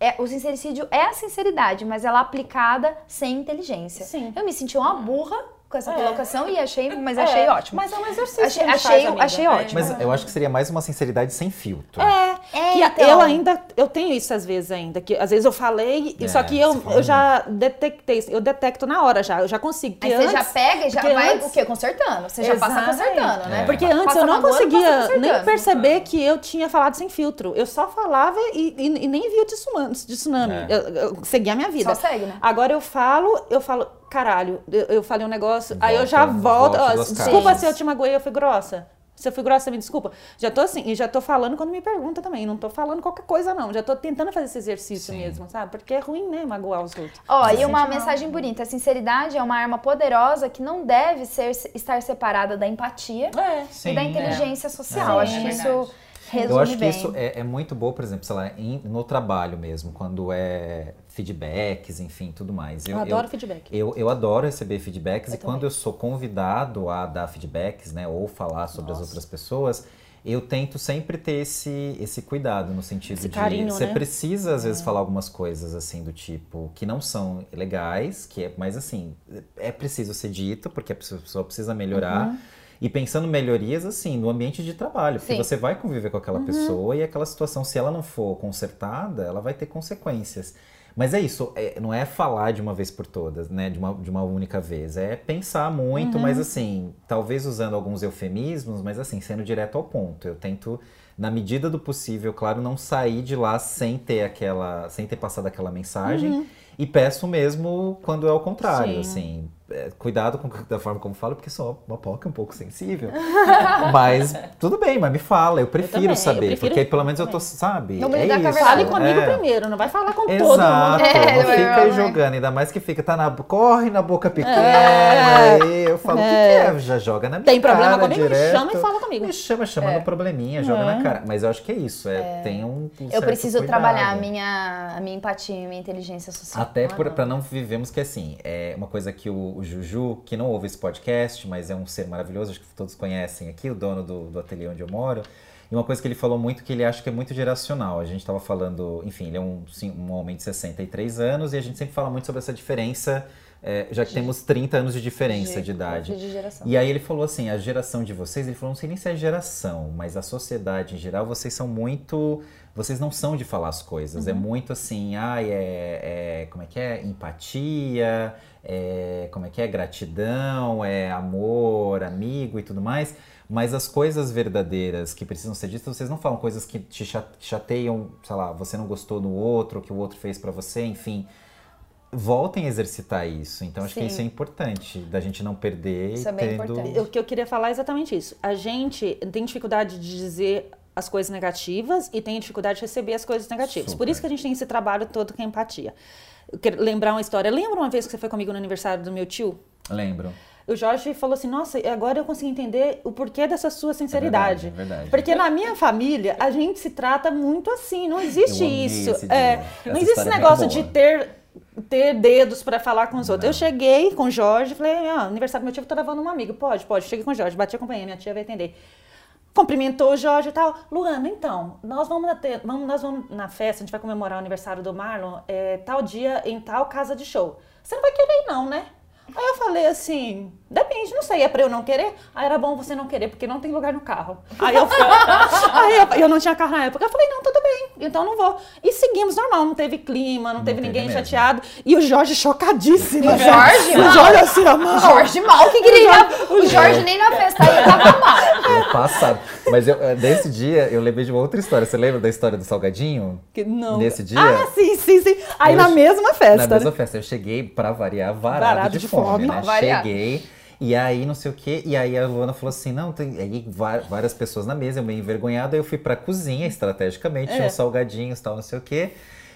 é, o sincericídio é a sinceridade, mas ela aplicada sem inteligência. Sim. Eu me senti uma burra com essa É. colocação e achei, mas É, achei ótimo. Mas é um exercício. Achei- que a gente achei- faz, amiga. achei ótimo. Mas eu acho que seria mais uma sinceridade sem filtro. É, É, que então. eu ainda, eu tenho isso às vezes ainda, que às vezes eu falei, É, só que eu, eu já detectei, eu detecto na hora já, eu já consigo. que Aí você já antes- pega e já vai antes- o quê? Consertando. Você já passa consertando, né? É. Porque antes Passa eu não conseguia nem perceber que eu tinha falado sem filtro. Eu só falava e, e- e nem via o tsunami. De tsunami. É. Eu, eu seguia a minha vida. Só segue, né? Agora eu falo, eu falo, caralho, eu, eu falei um negócio, aí eu já Volta- volto. volta ó, desculpa se eu te magoei, eu fui grossa. Se eu fui grossa, me desculpa. Já tô assim, e já tô falando quando me pergunta também. Não tô falando qualquer coisa, não. Já tô tentando fazer esse exercício Sim. mesmo, sabe? Porque é ruim, né, magoar os outros. Ó, e uma mal. mensagem bonita. A sinceridade é uma arma poderosa que não deve ser, estar separada da empatia É. e da Sim. inteligência social. É, Acho é que isso verdade. Resume Eu acho que bem. isso é, é muito bom, por exemplo, sei lá, em- no trabalho mesmo, quando é feedbacks, enfim, tudo mais. Eu, adoro feedback. Eu, eu adoro receber feedbacks Eu e quando eu sou convidado a dar feedbacks, né, ou falar sobre as Nossa. outras pessoas, eu tento sempre ter esse, esse cuidado no sentido Esse de carinho, você né? precisa às vezes falar algumas coisas assim do tipo que não são legais, que é, mas assim é preciso ser dito porque a pessoa precisa melhorar. Uhum. E pensando melhorias, assim, no ambiente de trabalho. Porque Sim. você vai conviver com Uhum. aquela pessoa e aquela situação, se ela não for consertada, ela vai ter consequências. Mas é isso, é- não é falar de uma vez por todas, né? De uma, de uma única vez. É pensar muito, Uhum. mas assim, talvez usando alguns eufemismos, mas assim, sendo direto ao ponto. Eu tento, na medida do possível, claro, não sair de lá sem ter aquela. sem ter passado aquela mensagem. E peço mesmo quando é o contrário, Sim. assim. É, cuidado com da forma como falo, porque sou uma poca um pouco sensível. mas tudo bem, mas me fala, eu prefiro também, eu saber, prefiro porque aí pelo menos eu tô, sabe? Vamos é lidar com a isso. Fale comigo é. primeiro, não vai falar com todo Exato, mundo. É, não fica vai, aí vai. jogando, ainda mais que fica, tá na, corre na boca pequena, É. aí eu falo, o que, que É. é? Já joga na minha Tem problema cara comigo? Me direto. chama e fala comigo. Me chama, chama É. no probleminha, joga É. na cara. Mas eu acho que é isso, é, tem um, um Eu preciso cuidado. trabalhar a minha, a minha empatia e a minha inteligência social. Até Ah, por, não. pra não vivemos que assim, é uma coisa que o, o Juju, que não ouve esse podcast, mas é um ser maravilhoso, acho que todos conhecem aqui, o dono do, do ateliê onde eu moro. E uma coisa que ele falou muito que ele acha que é muito geracional. A gente tava falando, enfim, ele é um, sim, um homem de 63 anos e a gente sempre fala muito sobre essa diferença, é, já que temos 30 anos de diferença de, idade. De geração. E aí ele falou assim, a geração de vocês, ele falou, não sei nem se é geração, mas a sociedade em geral, vocês são muito. Vocês não são de falar as coisas. É muito assim, ai, é, é- Como é que é? Empatia, é, como é que é? Gratidão, é amor, amigo e tudo mais. Mas as coisas verdadeiras que precisam ser ditas, vocês não falam coisas que te cha- chateiam, sei lá, você não gostou do outro, o que o outro fez pra você, enfim. Voltem a exercitar isso. Então acho que Sim. isso é importante, da gente não perder Isso é bem tendo... importante. O que eu queria falar é exatamente isso. A gente tem dificuldade de dizer as coisas negativas e tem dificuldade de receber as coisas negativas. Por Super. isso que a gente tem esse trabalho todo com a empatia. Eu quero lembrar uma história. Lembra uma vez que você foi comigo no aniversário do meu tio? Lembro. O Jorge falou assim: Nossa, agora eu consegui entender o porquê dessa sua sinceridade. É verdade, é verdade. Porque na minha família, a gente se trata muito assim. Não existe isso. esse É, não existe esse é muito negócio de boa. ter, ter dedos pra falar com os outros. Não. Eu cheguei com o Jorge falei: ah, aniversário do meu tio, eu tô levando um amigo. Pode, pode. Cheguei com o Jorge, bati a companhia, minha tia vai atender. Cumprimentou o Jorge e tal. Luana, então, nós vamos, na vamos, nós vamos na festa, a gente vai comemorar o aniversário do Marlon, é, tal dia em tal casa de show. Você não vai querer ir, não, né? Aí eu falei assim, depende, não sei, é pra eu não querer? Aí era bom você não querer, porque não tem lugar no carro. Aí eu, aí eu, eu não tinha carro na época. Eu falei, não, tudo bem, então não vou. E seguimos normal, não teve clima, não, teve teve ninguém mesmo. chateado. E o Jorge chocadíssimo. O Jorge, o mal. Jorge assim, mal. Jorge mal que queria. O Jorge nem na festa aí tava mal. No passado. Mas eu, eh, desse dia, eu lembrei de uma outra história. Você lembra da história do salgadinho? Que não. Nesse dia? Ah, sim, sim, sim. Aí Eu na mesma festa. Na mesma né? festa. Eu cheguei, pra variar, varado, Varado de, de fome, fome. né? Variar. Cheguei. E aí, não sei o quê. E aí a Luana falou assim: não, tem aí várias pessoas na mesa, eu meio envergonhado. Aí eu fui pra cozinha, estrategicamente, tinha É. uns salgadinhos e tal, não sei o quê.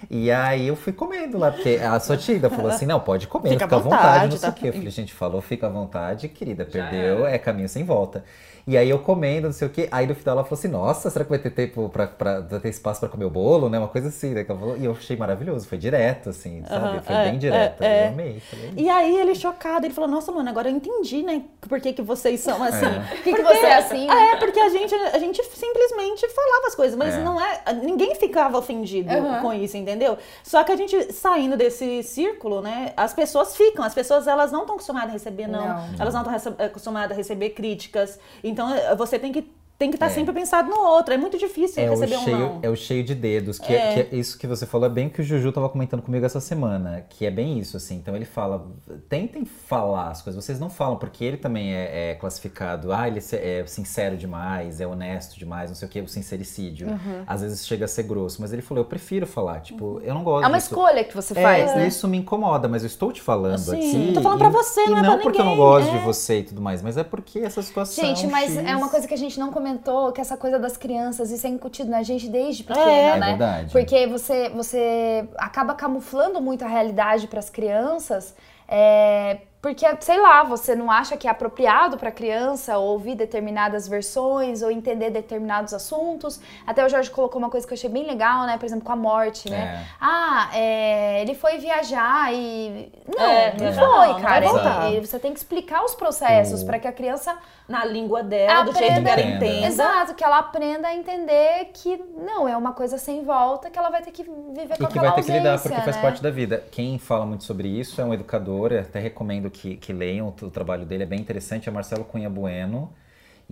E aí eu fui comendo lá, porque a sua tia ainda falou assim: não, pode comer, Fica fica, à vontade, vontade, não sei tá? o quê. Eu falei, gente, falou, fica à vontade, querida, Já perdeu, é caminho sem volta. E aí eu comendo, não sei o quê. Aí no final ela falou assim: Nossa, será que vai ter tempo pra, pra vai ter espaço pra comer o bolo, né? Uma coisa assim, né? E eu achei maravilhoso, foi direto, assim, sabe? Foi é, bem direto. é, é. Eu amei. Falei, E aí ele chocado, ele falou, nossa, Luana, agora eu entendi, né? Por que, que vocês são assim. É. Por que, que você é assim? É, porque a gente, a gente simplesmente falava as coisas, mas É. não é. Ninguém ficava ofendido Uhum. com isso, entendeu? Só que a gente saindo desse círculo, né? As pessoas ficam, as pessoas elas não estão acostumadas a receber, não. Não. Elas não estão acostumadas a receber críticas. Então eh, você tem que tem que estar É. sempre pensado no outro. É muito difícil É o, receber um cheio, não. é o cheio de dedos, que É. é. que é isso que você falou é bem o que o Juju tava comentando comigo essa semana, que é bem isso, assim. Então ele fala, tentem falar as coisas, vocês não falam, porque ele também é, é classificado, ah, ele é sincero demais, é honesto demais, não sei o que, o sincericídio. Uhum. Às vezes chega a ser grosso, mas ele falou, eu prefiro falar, tipo, eu não gosto É uma disso. escolha que você É, faz, né? isso me incomoda, mas eu estou te falando Sim, aqui. eu tô falando e- pra você, e não é não pra porque eu não ninguém, gosto é. de você e tudo mais, mas é porque essa situação. Gente, mas X- é uma coisa que a gente não comentou, que essa coisa das crianças, isso é incutido na gente desde pequena, É, é né? verdade. Porque você, você acaba camuflando muito a realidade para as crianças, é, porque, sei lá, você não acha que é apropriado para a criança ouvir determinadas versões ou entender determinados assuntos. Até o Jorge colocou uma coisa que eu achei bem legal, né? Por exemplo, com a morte, né? É. Ah, é, ele foi viajar e. Não, É, não foi, não, não cara. E você tem que explicar os processos O- para que a criança Na língua dela, do jeito que ela Aprenda. entenda. Exato, que ela aprenda a entender que não, é uma coisa sem volta, que ela vai ter que viver com E que aquela vai ter que lidar, porque faz né? parte da vida. Quem fala muito sobre isso é um educador, até recomendo que, que leiam, o, o trabalho dele é bem interessante, é Marcelo Cunha Bueno.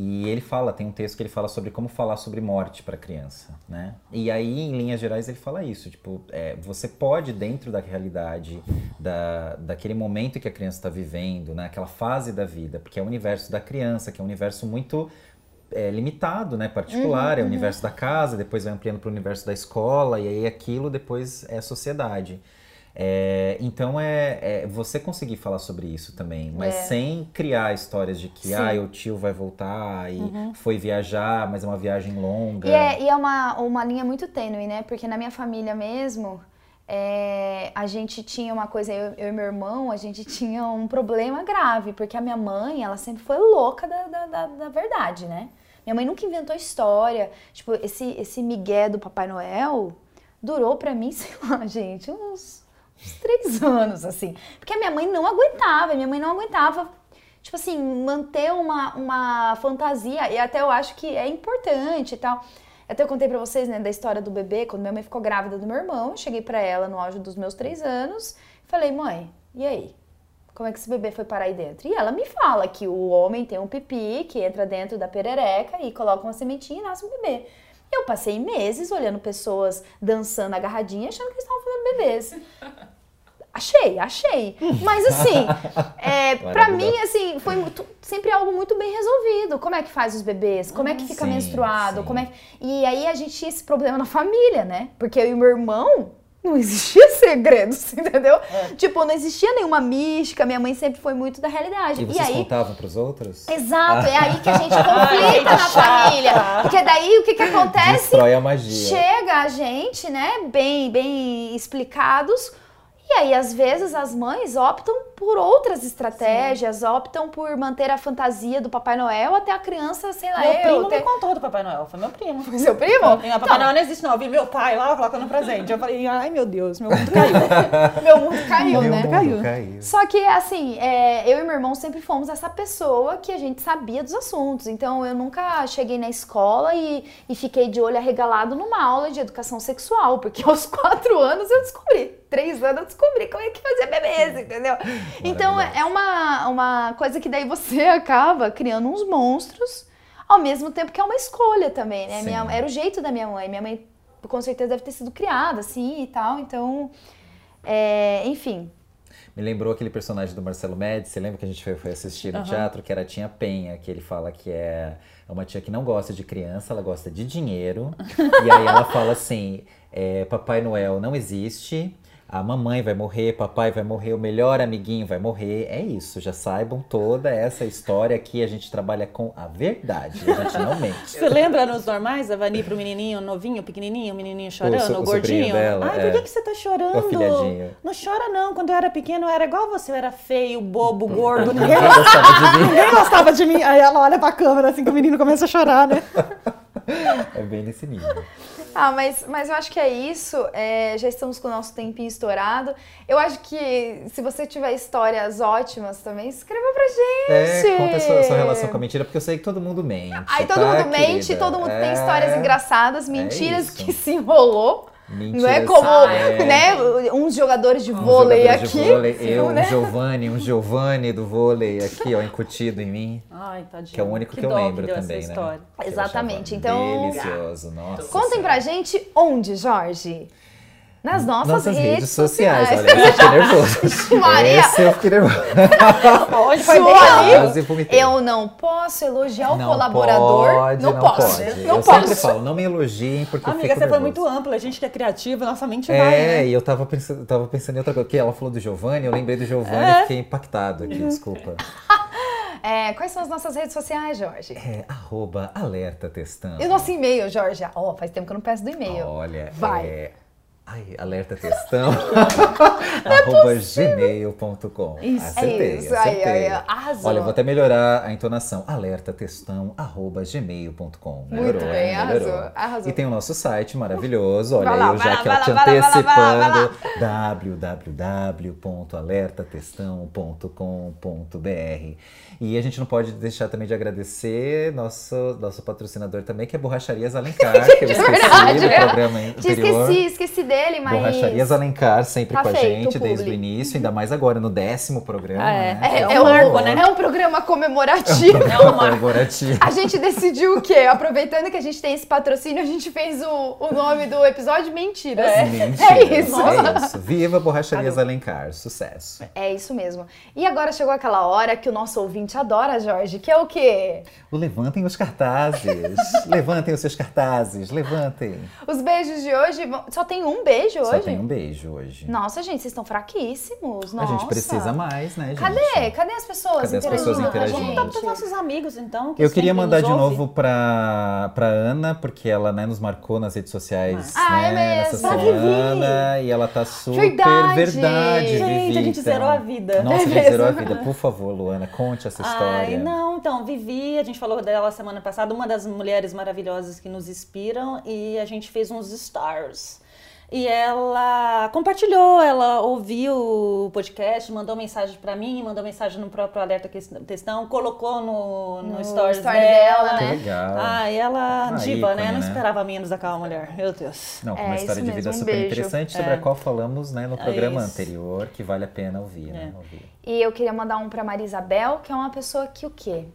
E ele fala, tem um texto que ele fala sobre como falar sobre morte para criança, né? E aí, em linhas gerais, ele fala isso, tipo, é, você pode, dentro da realidade, da, daquele momento que a criança está vivendo, né? Aquela fase da vida, porque é o universo da criança, que é um universo muito é, limitado, né? Particular, é o universo da casa, depois vai ampliando para o universo da escola, e aí aquilo depois é a sociedade. É, então é, é você conseguir falar sobre isso também, mas É. sem criar histórias de que Sim. ah, o tio vai voltar e foi viajar, mas é uma viagem longa. E é, e é uma, uma linha muito tênue, né? Porque na minha família mesmo, é, a gente tinha uma coisa, eu, eu e meu irmão, a gente tinha um problema grave, porque a minha mãe, ela sempre foi louca da, da, da, da verdade, né? Minha mãe nunca inventou história. Tipo, esse, esse migué do Papai Noel durou pra mim, sei lá, gente, uns, uns três anos, assim. Porque a minha mãe não aguentava, minha mãe não aguentava tipo assim, manter uma, uma fantasia, e até eu acho que é importante e tal. Até eu contei pra vocês, né, da história do bebê, quando minha mãe ficou grávida do meu irmão, cheguei pra ela no auge dos meus três anos, falei, mãe, e aí? Como é que esse bebê foi parar aí dentro? E ela me fala que o homem tem um pipi que entra dentro da perereca e coloca uma sementinha e nasce um bebê. Eu passei meses olhando pessoas dançando agarradinha, achando que eles estavam fazendo bebês. Achei, achei. Mas assim, é, pra Maravilhoso. mim, assim, foi muito- sempre algo muito bem resolvido. Como é que faz os bebês? Como é que fica Sim, menstruado? sim. Como é que- E aí a gente tinha esse problema na família, né? Porque eu e meu irmão não existia segredos, entendeu? É. Tipo, não existia nenhuma mística. Minha mãe sempre foi muito da realidade. E E, vocês aí, contavam pros outros? exato, é aí que a gente conflita na família. Porque daí o que que acontece? Destrói a magia. Chega a gente, né, bem, bem explicados. E aí, às vezes, as mães optam por outras estratégias, optam por manter a fantasia do Papai Noel até a criança, sei lá, Meu eu, primo ter... me contou do Papai Noel, foi meu primo. Seu primo? Não, Papai Então, Noel não existe não, eu vi meu pai lá colocando presente. Eu falei, ai meu Deus, meu mundo caiu. meu mundo caiu, Meu né? mundo Caiu. caiu. Só que, assim, é, eu e meu irmão sempre fomos essa pessoa que a gente sabia dos assuntos. Então, eu nunca cheguei na escola e, e fiquei de olho arregalado numa aula de educação sexual, porque aos quatro anos eu descobri. Três anos eu descobri como é que fazia bebês, entendeu? Então, é uma, uma coisa que daí você acaba criando uns monstros, ao mesmo tempo que é uma escolha também, né? Sim. Minha, era o jeito da minha mãe. Minha mãe, com certeza, deve ter sido criada assim e tal. Então, é, enfim, Me lembrou aquele personagem do Marcelo Médici, você lembra que a gente foi, foi assistir no teatro, que era a Tia Penha, que ele fala que é uma tia que não gosta de criança, ela gosta de dinheiro. e aí ela fala assim: é, Papai Noel não existe. A mamãe vai morrer, papai vai morrer, o melhor amiguinho vai morrer. É isso, já saibam toda essa história aqui. A gente trabalha com a verdade, a gente não mente. Você lembra nos normais, a Vani pro menininho novinho, pequenininho, o menininho chorando, so- o, o sobrinho gordinho? dela, Ai, é. por que, que você tá chorando? O. Não chora não, quando eu era pequeno eu era igual você, eu era feio, bobo, gordo, ninguém, Ninguém gostava de mim. ninguém gostava de mim. Aí ela olha pra câmera assim que o menino começa a chorar, né? É bem nesse nível. Ah, mas, mas eu acho que é isso. É, já estamos com o nosso tempinho estourado. Eu acho que se você tiver histórias ótimas também, escreva pra gente. É, conta a sua, sua relação com a mentira, porque eu sei que todo mundo mente. Aí todo tá, mundo mente, querida? todo mundo tem É. histórias engraçadas, mentiras isso. que se enrolou. Mentira, Não é como, é. né, uns jogadores de Um vôlei jogador aqui. de vôlei, eu, né? um Giovanni, um Giovanni do vôlei aqui, ó, incutido em mim. Ai, tadinho. Que é o único que, eu dó lembro deu também, essa né? história. Que eu Exatamente, então- Delicioso, nossa. Contem Senhora. pra gente onde, Jorge? Nas nossas, redes, sociais. Olha, esse eu fiquei nervoso. Maria. Esse eu fiquei nervoso. Olha, foi bem ali. Eu não posso elogiar o não colaborador. Pode, não, não, posso. pode. Não eu posso. sempre falo, não me elogiem porque eu Amiga, fico você foi nervoso. muito ampla. A gente que é criativa, nossa mente vai, É, né? e eu tava pensando, tava pensando em outra coisa. Porque ela falou do Giovanni, eu lembrei do Giovanni É. e fiquei impactado aqui, desculpa. É, quais são as nossas redes sociais, Jorge? É, arroba alerta testando. E o nosso e-mail, Jorge? Ó, faz tempo que eu não peço do e-mail. Olha, Vai. é... Ai, alerta testão. arroba gmail.com. Isso, Acertei, é isso. Aí, acertei. aí, arrasou. Olha, vou até melhorar a entonação. Alerta testão, arroba gmail.com. Muito bem, hein? arrasou, Melhorou. arrasou. E tem o nosso site maravilhoso. Olha, Vai lá, eu já lá, que te lá, lá, antecipando www.alertatestão.com.br E a gente não pode deixar também de agradecer nosso, nosso patrocinador também, que é Borracharias Alencar, que eu esqueci verdade, no é. programa Te anterior. esqueci, esqueci dele, mas. Borracharias Alencar, sempre Tá com a gente, desde o início, ainda mais agora no décimo programa. Ah, é. né? É, É é um um, marco, né? é um programa comemorativo. É um marco. Corporativo. A gente decidiu o quê? Aproveitando que a gente tem esse patrocínio, a gente fez o, o nome do episódio Mentiras. Mentira, É isso. É isso. Viva Borracharias Alencar, sucesso. É isso mesmo. E agora chegou aquela hora que o nosso ouvinte adora, Jorge, que é o quê? O levantem os cartazes. levantem os seus cartazes, levantem. Os beijos de hoje. vão- Só tem um beijo Só hoje? tem um beijo hoje. Nossa, gente, vocês estão fraquíssimos. A Nossa. gente precisa mais, né, gente? Cadê? Cadê as pessoas Cadê as interagindo pessoas a interagindo? gente? Vamos para os nossos amigos, então. que Eu queria mandar de novo pra, pra Ana, porque ela né, nos marcou nas redes sociais Ah, é né, nessa mesmo. Pra semana. E ela tá super Verdade. verdade, Gente, Vivi, a gente então. zerou a vida. Nossa, É a gente mesmo. zerou a vida. Por favor, Luana, conte essa história. Ai, não, então, Vivi, a gente falou dela semana passada, uma das mulheres maravilhosas que nos inspiram, e a gente fez uns stars. E ela compartilhou, ela ouviu o podcast, mandou mensagem pra mim, mandou mensagem no próprio Alerta Questão, colocou no, no, No stories story dela, dela, Que né? legal. Ah, e ela, Uma diva, né? ícone, Não né? esperava menos daquela mulher, meu Deus. Não, com É, uma história de vida mesmo, um super beijo. interessante, sobre É. a qual falamos né, no programa isso. anterior, que vale a pena ouvir, né? É. Ouvir. E eu queria mandar um pra Marisabel, que é uma pessoa que o quê?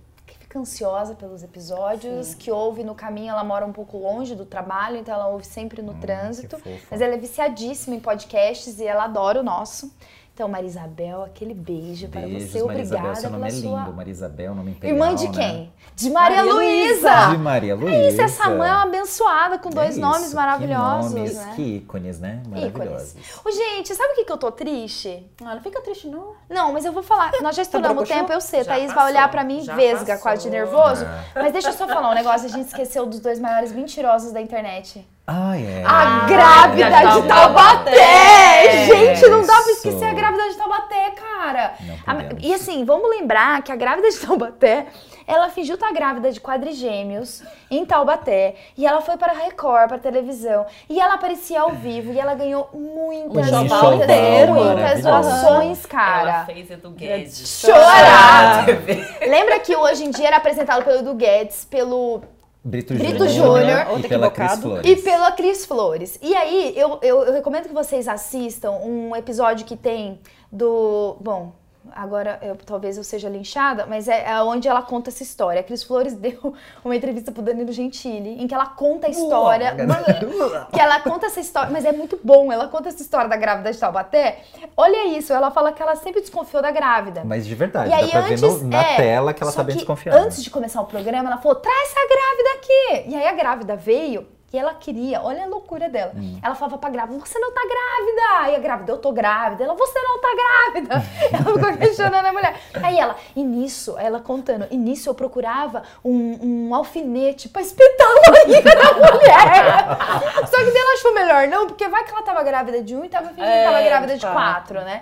Fica ansiosa pelos episódios, que ouve no caminho, ela mora um pouco longe do trabalho, então ela ouve sempre no trânsito. Hum, fofa. Mas ela é viciadíssima em podcasts e ela adora o nosso. Então, Marisabel, aquele beijo para você. Marisabel. Obrigada Seu nome pela é sua... lindo, Marisabel, nome imperial, Irmã de né? quem? De Maria, Maria Luísa! De Maria Luísa. É isso, essa mãe é uma abençoada com dois É nomes maravilhosos, que nomes, né? Que ícones, né? Maravilhosos. Ícones. Ô, gente, sabe o que, que eu tô triste? Ah, não fica triste, não. Não, mas eu vou falar. Nós já estouramos o tempo, eu sei. Já Thaís vai passou, olhar pra mim já vesga, passou. quase de nervoso. Ah. Mas deixa eu só falar um negócio. A gente esqueceu dos dois maiores mentirosos da internet. Ah, é. A Ah, grávida grávida de Taubaté! Taubaté. Gente, não dá pra esquecer a grávida de Taubaté, cara. A- e assim, vamos lembrar que a grávida de Taubaté, ela fingiu estar grávida de quadrigêmeos em Taubaté. E ela foi para a Record, para a televisão. E ela aparecia ao vivo. E ela ganhou muitas, Um muitas, doações, Ela cara. fez Edu Guedes. Chorar! na TV. Lembra que hoje em dia era apresentado pelo Edu Guedes, pelo Brito, Brito Júnior e Outro pela Cris. Flores. e pela Cris Flores. E aí, eu, eu, eu recomendo que vocês assistam um episódio que tem do. Bom, agora eu- talvez eu seja linchada, mas é, é onde ela conta essa história. A Cris Flores deu uma entrevista pro Danilo Gentili, em que ela conta a história. que ela conta essa história, mas é muito bom. Ela conta essa história da grávida de Taubaté. Olha isso, ela fala que ela sempre desconfiou da grávida. Mas de verdade, E aí, dá pra antes, ver no- na é, tela que ela tá bem desconfiada. Antes de começar o programa, ela falou: traz essa grávida aqui. E aí a grávida veio e ela queria, olha a loucura dela. Hum. Ela falava pra grávida: você não tá grávida. E a grávida: eu tô grávida. Ela: você não tá grávida. ela ficou questionando a mulher. Aí ela: e nisso, ela contando: e nisso eu procurava um, um alfinete pra espetar a barriga da mulher. Só que daí ela achou melhor não, porque vai que ela tava grávida de um e tava fingindo que É, tava grávida de quatro, né?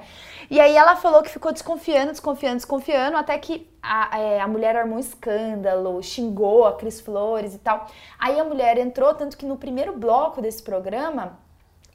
E aí ela falou que ficou desconfiando, desconfiando, desconfiando, até que a, é, a mulher armou um escândalo, xingou a Cris Flores e tal. Aí a mulher entrou, tanto que no primeiro bloco desse programa,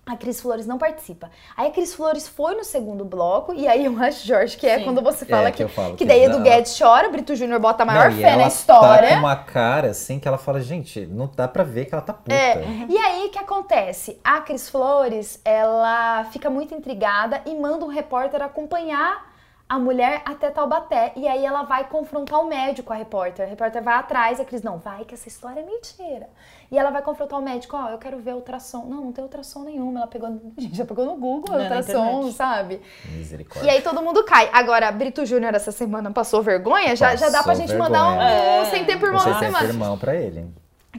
A Cris Flores não participa. Aí a Cris Flores foi no segundo bloco, e aí eu acho, Jorge, que é Sim. quando você fala É, que, que eu falo que daí Edu Guedes chora, Brito Júnior bota a maior Não, fé ela na história. Tá com uma cara assim que ela fala, gente, não dá pra ver que ela tá puta. É, e aí o que acontece? A Cris Flores, ela fica muito intrigada e manda um repórter acompanhar a mulher até Taubaté. E aí ela vai confrontar o médico, a repórter. A repórter vai atrás e a Cris, não, vai que essa história é mentira. E ela vai confrontar o médico, ó, eu quero ver ultrassom. Não, não tem ultrassom nenhuma. Ela pegou, gente, já pegou no Google Não, na ultrassom, sabe? Misericórdia. E aí todo mundo cai. Agora, Brito Júnior essa semana passou vergonha, já, já dá pra Passou gente mandar um, vergonha. um sem tempo irmão Você da tem semana irmão pra ele.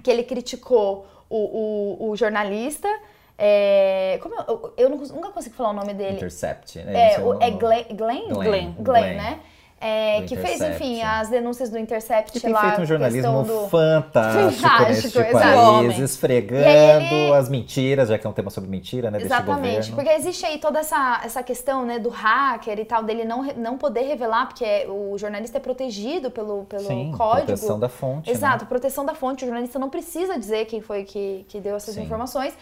que ele criticou o, o, o jornalista. É, como eu, eu não cons- nunca consigo falar o nome dele. Intercept. né? É, o, é. Glenn, Glenn? Glenn. Glenn, Glenn. né? É, que fez, enfim, as denúncias do Intercept Que tem lá. feito um jornalismo do... fantástico, Fantástico, neste exato. país, esfregando ele- as mentiras, já que é um tema sobre mentira, né, Exatamente, governo. porque existe aí toda essa, essa questão né, do hacker e tal, dele não, não poder revelar, porque é- o jornalista é protegido pelo, pelo Sim, código. proteção da fonte, né? Exato, proteção da fonte. O jornalista não precisa dizer quem foi que, que deu essas Sim. informações.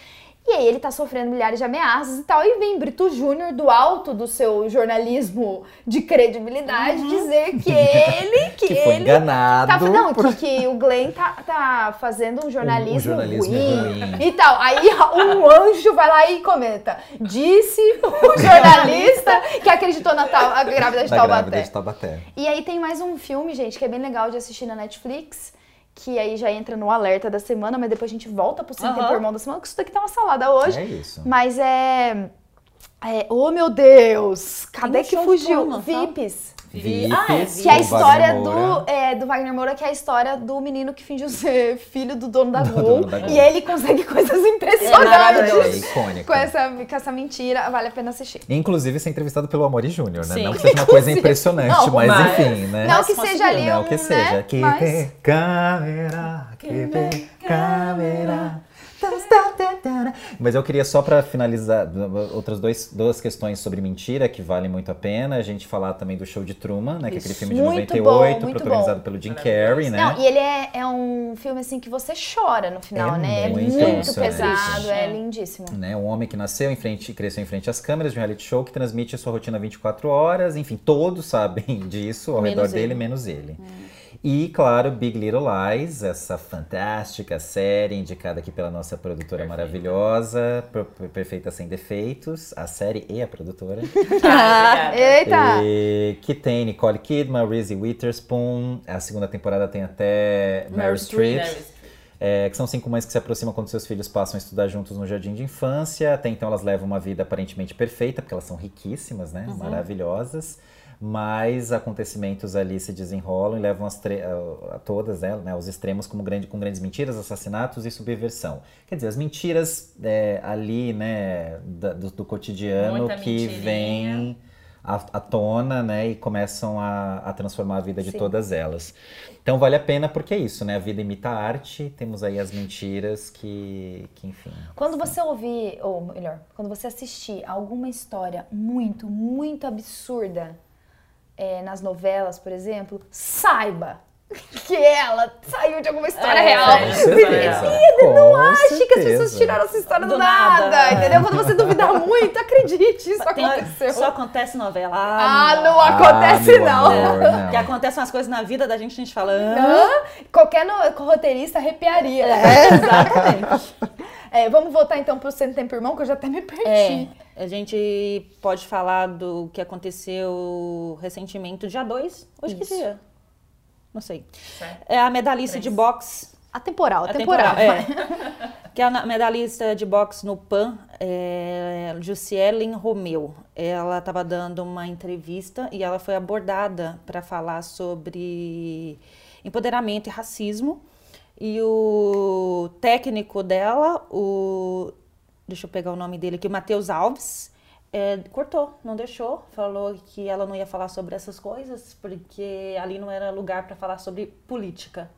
E aí ele tá sofrendo milhares de ameaças e tal. E vem Brito Júnior, do alto do seu jornalismo de credibilidade, dizer que ele, que, Que foi ele. enganado Tá, não, por- que, que o Glenn tá, tá fazendo um jornalismo, Um jornalismo ruim, ruim. e tal. Aí um anjo vai lá e comenta. Disse o jornalista que acreditou na tal, a grávida de da Taubaté. grávida de Taubaté. E aí tem mais um filme, gente, que é bem legal de assistir na Netflix. Que aí já entra no alerta da semana, mas depois a gente volta pro Sem Aham. Tempo Irmão da semana, porque isso daqui tá uma salada hoje. É isso. Mas é. é oh meu Deus! Cadê um que fugiu? Truman, sabe? VIPs. Vips, Ah, é, Que é a história do, é, do Wagner Moura, que é a história do menino que fingiu ser filho do dono da Do Gol. dono da Gol. E ele consegue coisas É impressionantes. É icônico. com, essa, com essa mentira. Vale a pena assistir. Inclusive ser entrevistado pelo Amori Júnior, né? Sim. Não que seja uma coisa impressionante, Não, mas, mas- enfim, né? Não que seja ali Não um, que seja. né? Que Mas- tem câmera, que tem câmera. Mas eu queria só pra finalizar outras dois, duas questões sobre mentira que valem muito a pena. A gente falar também do show de Truman, né? Que é aquele filme de Muito 98, bom, muito protagonizado bom. pelo Jim. Carrey, né? Não, e ele é, é um filme assim que você chora no final, É né? É muito muito, emocionante. pesado, é É. lindíssimo. né? Um homem que nasceu em frente, cresceu em frente às câmeras de um reality show que transmite a sua rotina 24 horas. Enfim, todos sabem disso ao Menos redor dele, ele. menos ele. E, claro, Big Little Lies, essa fantástica série indicada aqui pela nossa produtora maravilhosa, per- perfeita sem defeitos, a série e a produtora. Ah. Eita! E que tem Nicole Kidman, Reese Witherspoon, a segunda temporada tem até Meryl Meryl Streep. É, que são cinco mães que se aproximam quando seus filhos passam a estudar juntos no jardim de infância. Até então elas levam uma vida aparentemente perfeita, porque elas são riquíssimas, né? Maravilhosas. Mas acontecimentos ali se desenrolam e levam a, a todas né, né, aos extremos como grande, com grandes mentiras, assassinatos e subversão. Quer dizer, as mentiras é, ali, né, da- do, do cotidiano Muita que vêm à, tona, né, e começam a, a transformar a vida de Sim. todas elas. Então vale a pena porque é isso, né? A vida imita a arte, temos aí as mentiras que, que enfim. Quando você ouvir, ou melhor, quando você assistir alguma história muito, muito absurda é, nas novelas, por exemplo, saiba que ela saiu de alguma história É, real. Não ache que as pessoas tiraram essa história do, Do nada, nada. entendeu? Quando você duvidar muito, acredite, isso Tem- aconteceu. Só acontece novela. Ah, não Ah, acontece meu não. amor, não. Que acontecem umas coisas na vida da gente, a gente fala. Qualquer no- roteirista arrepiaria. É, exatamente. É, vamos voltar então pro Sem Tempo Irmão, que eu já até me perdi. É, a gente pode falar do que aconteceu recentemente, dia 2. Hoje que Isso. dia? Não sei. Certo. É a medalhista de Três. A boxe. temporal, a a temporal. temporal, é. que é a medalhista de boxe no PAN, é, Jussielen Romeu. Ela estava dando uma entrevista e ela foi abordada para falar sobre empoderamento e racismo. E o técnico dela, o. Deixa eu pegar o nome dele aqui, o Matheus Alves, é, cortou, não deixou. Falou que ela não ia falar sobre essas coisas, porque ali não era lugar para falar sobre política.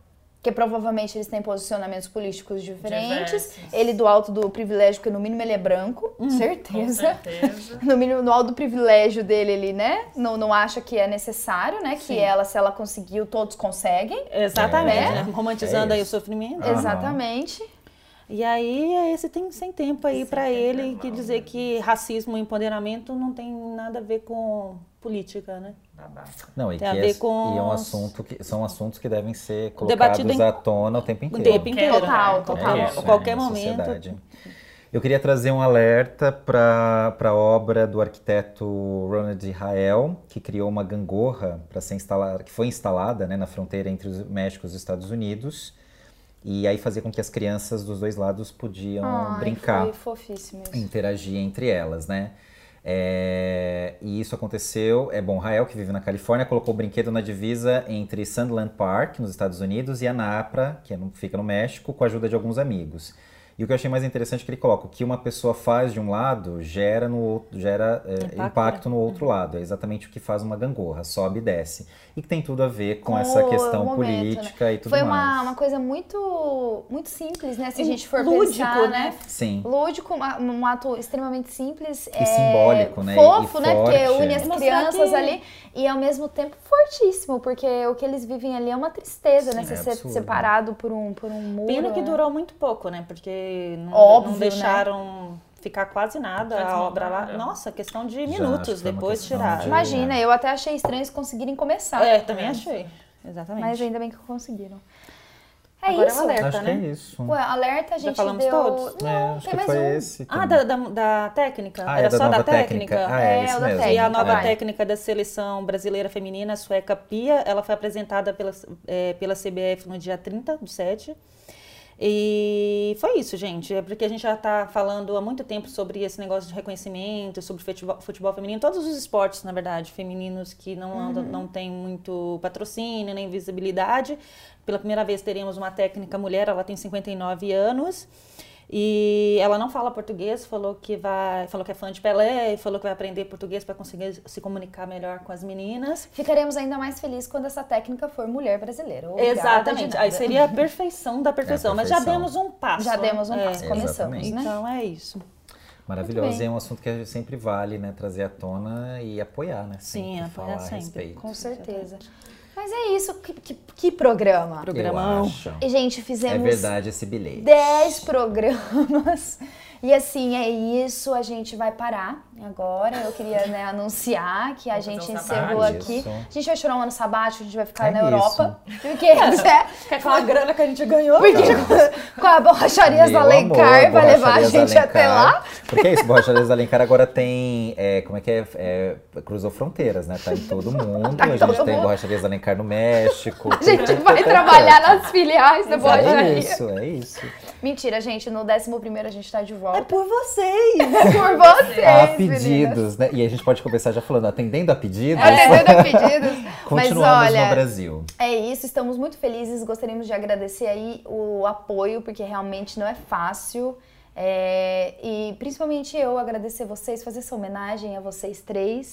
Porque provavelmente eles têm posicionamentos políticos diferentes. Diversos. Ele do alto do privilégio, porque no mínimo ele é branco, Com certeza. certeza. No mínimo, no alto do privilégio dele, ele, né? Não, não acha que é necessário, né? Que Sim. ela, se ela conseguiu, todos conseguem. Exatamente, É. né? romantizando É aí o sofrimento. Aham. Exatamente. E aí é esse tem sem tempo aí é ele normal, que dizer né? que racismo e empoderamento não tem nada a ver com política, né? Babaca. Não, e, Tem a que ver é, com e é um assunto que são assuntos que devem ser Debatido colocados em- à tona o tempo O inteiro. tempo inteiro. Total, né? total. É A isso, qualquer na momento. sociedade. Eu queria trazer um alerta para a obra do arquiteto Ronald Israel, que criou uma gangorra para ser instalada, que foi instalada né, na fronteira entre o México e os Estados Unidos. E aí fazia com que as crianças dos dois lados podiam Ai, brincar Foi fofíssimo isso. interagir entre elas, né? É, e isso aconteceu. É bom, Rael, que vive na Califórnia, colocou o brinquedo na divisa entre Sandland Park, nos Estados Unidos, e Anapra, que é fica no México, com a ajuda de alguns amigos. E o que eu achei mais interessante é que ele coloca o que uma pessoa faz de um lado gera, no outro, gera é, Impacto, impacto, né? no outro lado. É exatamente o que faz uma gangorra, sobe e desce. E que tem tudo a ver com, Com essa questão momento, né? política e tudo Foi mais. uma, uma coisa muito, muito simples, né? Se a E gente for lúdico, pensar, né? né? Sim. Lúdico, um ato extremamente simples. E simbólico, né? Fofo, E né? Porque forte, une é. as Mostrar crianças que- ali e ao mesmo tempo fortíssimo, porque o que eles vivem ali é uma tristeza, né? Sim, Você é ser absurdo. separado por um, por um muro. Pena que né? durou muito pouco, né? Porque não, Óbvio, não né? deixaram ficar quase nada Quase a obra lá. nada. Nossa, questão de minutos, depois tiraram. de- Imagina, eu até achei estranho eles conseguirem começar. É, também achei. Exatamente. Mas ainda bem que conseguiram. É Agora é isso. um alerta. Acho que né? é isso. Ué, alerta a Já gente falamos deu. todos? Não, É, acho tem que mais foi um. esse. Ah, da, da, da técnica? Ah, Era é da só nova da técnica? Ah, é, É, isso o da mesmo. técnica. E a nova vai. técnica da seleção brasileira feminina, a sueca Pia, ela foi apresentada pela, é, pela CBF no dia 30 do 7. E foi isso, gente. É porque a gente já está falando há muito tempo sobre esse negócio de reconhecimento, sobre futebol, futebol feminino, todos os esportes, na verdade, femininos que não andam, não tem muito patrocínio nem visibilidade. Pela primeira vez teremos uma técnica mulher, ela tem 59 anos. E ela não fala português, falou que vai, falou que é fã de Pelé, e falou que vai aprender português para conseguir se comunicar melhor com as meninas. Ficaremos ainda mais felizes quando essa técnica for mulher brasileira. Obrigada Exatamente. Aí seria a perfeição da perfeição, mas já perfeição. demos um passo. Já demos um É, passo, começamos, Exatamente. né? Então é isso. Maravilhoso. Muito E é um assunto que sempre vale, né? Trazer à tona e apoiar, né? Sim, sempre apoiar falar a sempre. respeito. Com certeza. Mas é isso, que, que, que programa. Programão. E, gente, É fizemos verdade esse bilhete. 10 programas. E assim, é isso. A gente vai parar agora. Eu queria né, anunciar que a gente um encerrou aqui. Isso. A gente vai tirar um ano sabático, a gente vai ficar É na isso. Europa. Porque é, Com a grana que a gente ganhou. porque com a borracharias Meu Alencar amor, vai levar a gente até lá. Porque é isso, Borracharias Alencar agora tem, é, como é que é, é, cruzou fronteiras, né? Tá em todo mundo, Tá em a gente tem mundo. Borracharias Alencar no México. A gente vai trabalhar nas filiais da É borracharia. isso, é isso. Mentira, gente. No 11 a gente tá de É volta. por vocês. Por vocês. Pedidos, né? E a gente pode começar já falando, atendendo a pedidos, Atendendo a pedidos. Mas continuamos olha, no Brasil. É isso, estamos muito felizes. Gostaríamos de agradecer aí o apoio, porque realmente não é fácil. É, e principalmente eu agradecer vocês, fazer essa homenagem a vocês três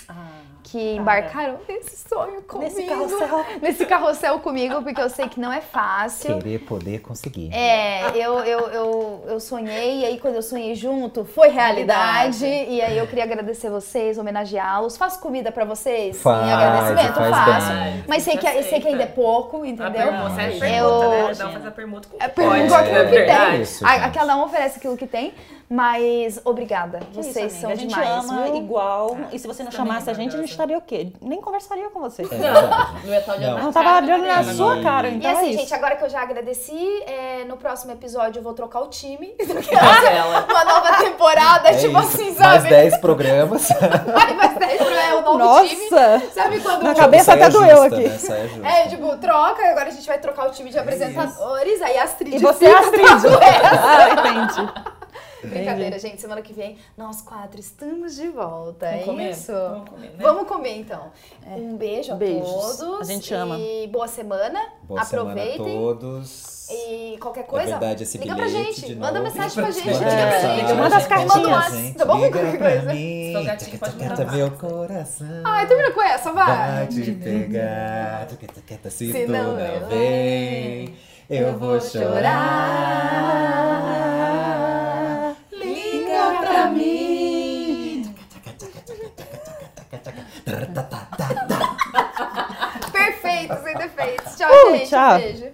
que embarcaram nesse sonho comigo. Nesse carrossel. Nesse carrossel comigo, porque eu sei que não é fácil. Querer poder conseguir. É, eu, eu, eu, eu sonhei, e aí quando eu sonhei junto, foi realidade. E aí eu queria agradecer vocês, homenageá-los. Faço comida pra vocês Faz, em agradecimento? faz Faço. bem. Mas sei que, sei que ainda é pouco, A entendeu? pergunta, você Imagina. pergunta, né? Eu- Cada um faz a pergunta com o É que pode, com né? o que É tem. A- a cada um oferece aquilo que tem, mas obrigada. Que isso, Vocês amiga, são a gente demais. ama viu? igual. E se você não chamasse a gente, a gente estaria o quê? Nem conversaria com você. É verdade. Não é tal de Não. Não cara tava olhando na sua cara, E então assim, é isso. gente, agora que eu já agradeci, é, no próximo episódio eu vou trocar o time. Mas ela- Uma nova temporada, É tipo isso. assim, Mais sabe? 10 programas. Vai, vai ser é o novo time. Nossa! Sabe quando Na cabeça até doeu aqui. Né? É, tipo, troca, agora a gente vai trocar o time de apresentadores, aí a Astrid E você é fica Astrid. Ah, entendi. Brincadeira, gente. Semana que vem, nós quatro estamos de volta. Vamos é comer? isso? Vamos comer, né? Vamos comer, então. Um beijo a Beijos. todos. A gente ama. E boa semana. Boa semana a Aproveitem. todos. E qualquer coisa, verdade, esse liga pra gente. de Manda novo. mensagem pra gente. Manda Liga pra mensagem. gente. Manda as Manda um cartinhas. Tá bom? Liga Qualquer pra coisa. mim. Gatinho, pode mandar Cata mais. meu coração. Ai, termina com essa, vai. Vai te pegar. Queta, se, Se tu não não eu vem, eu vou chorar. Pra mim. Perfeito, sem defeitos. Tchau, Uh, gente. tchau. Beijo.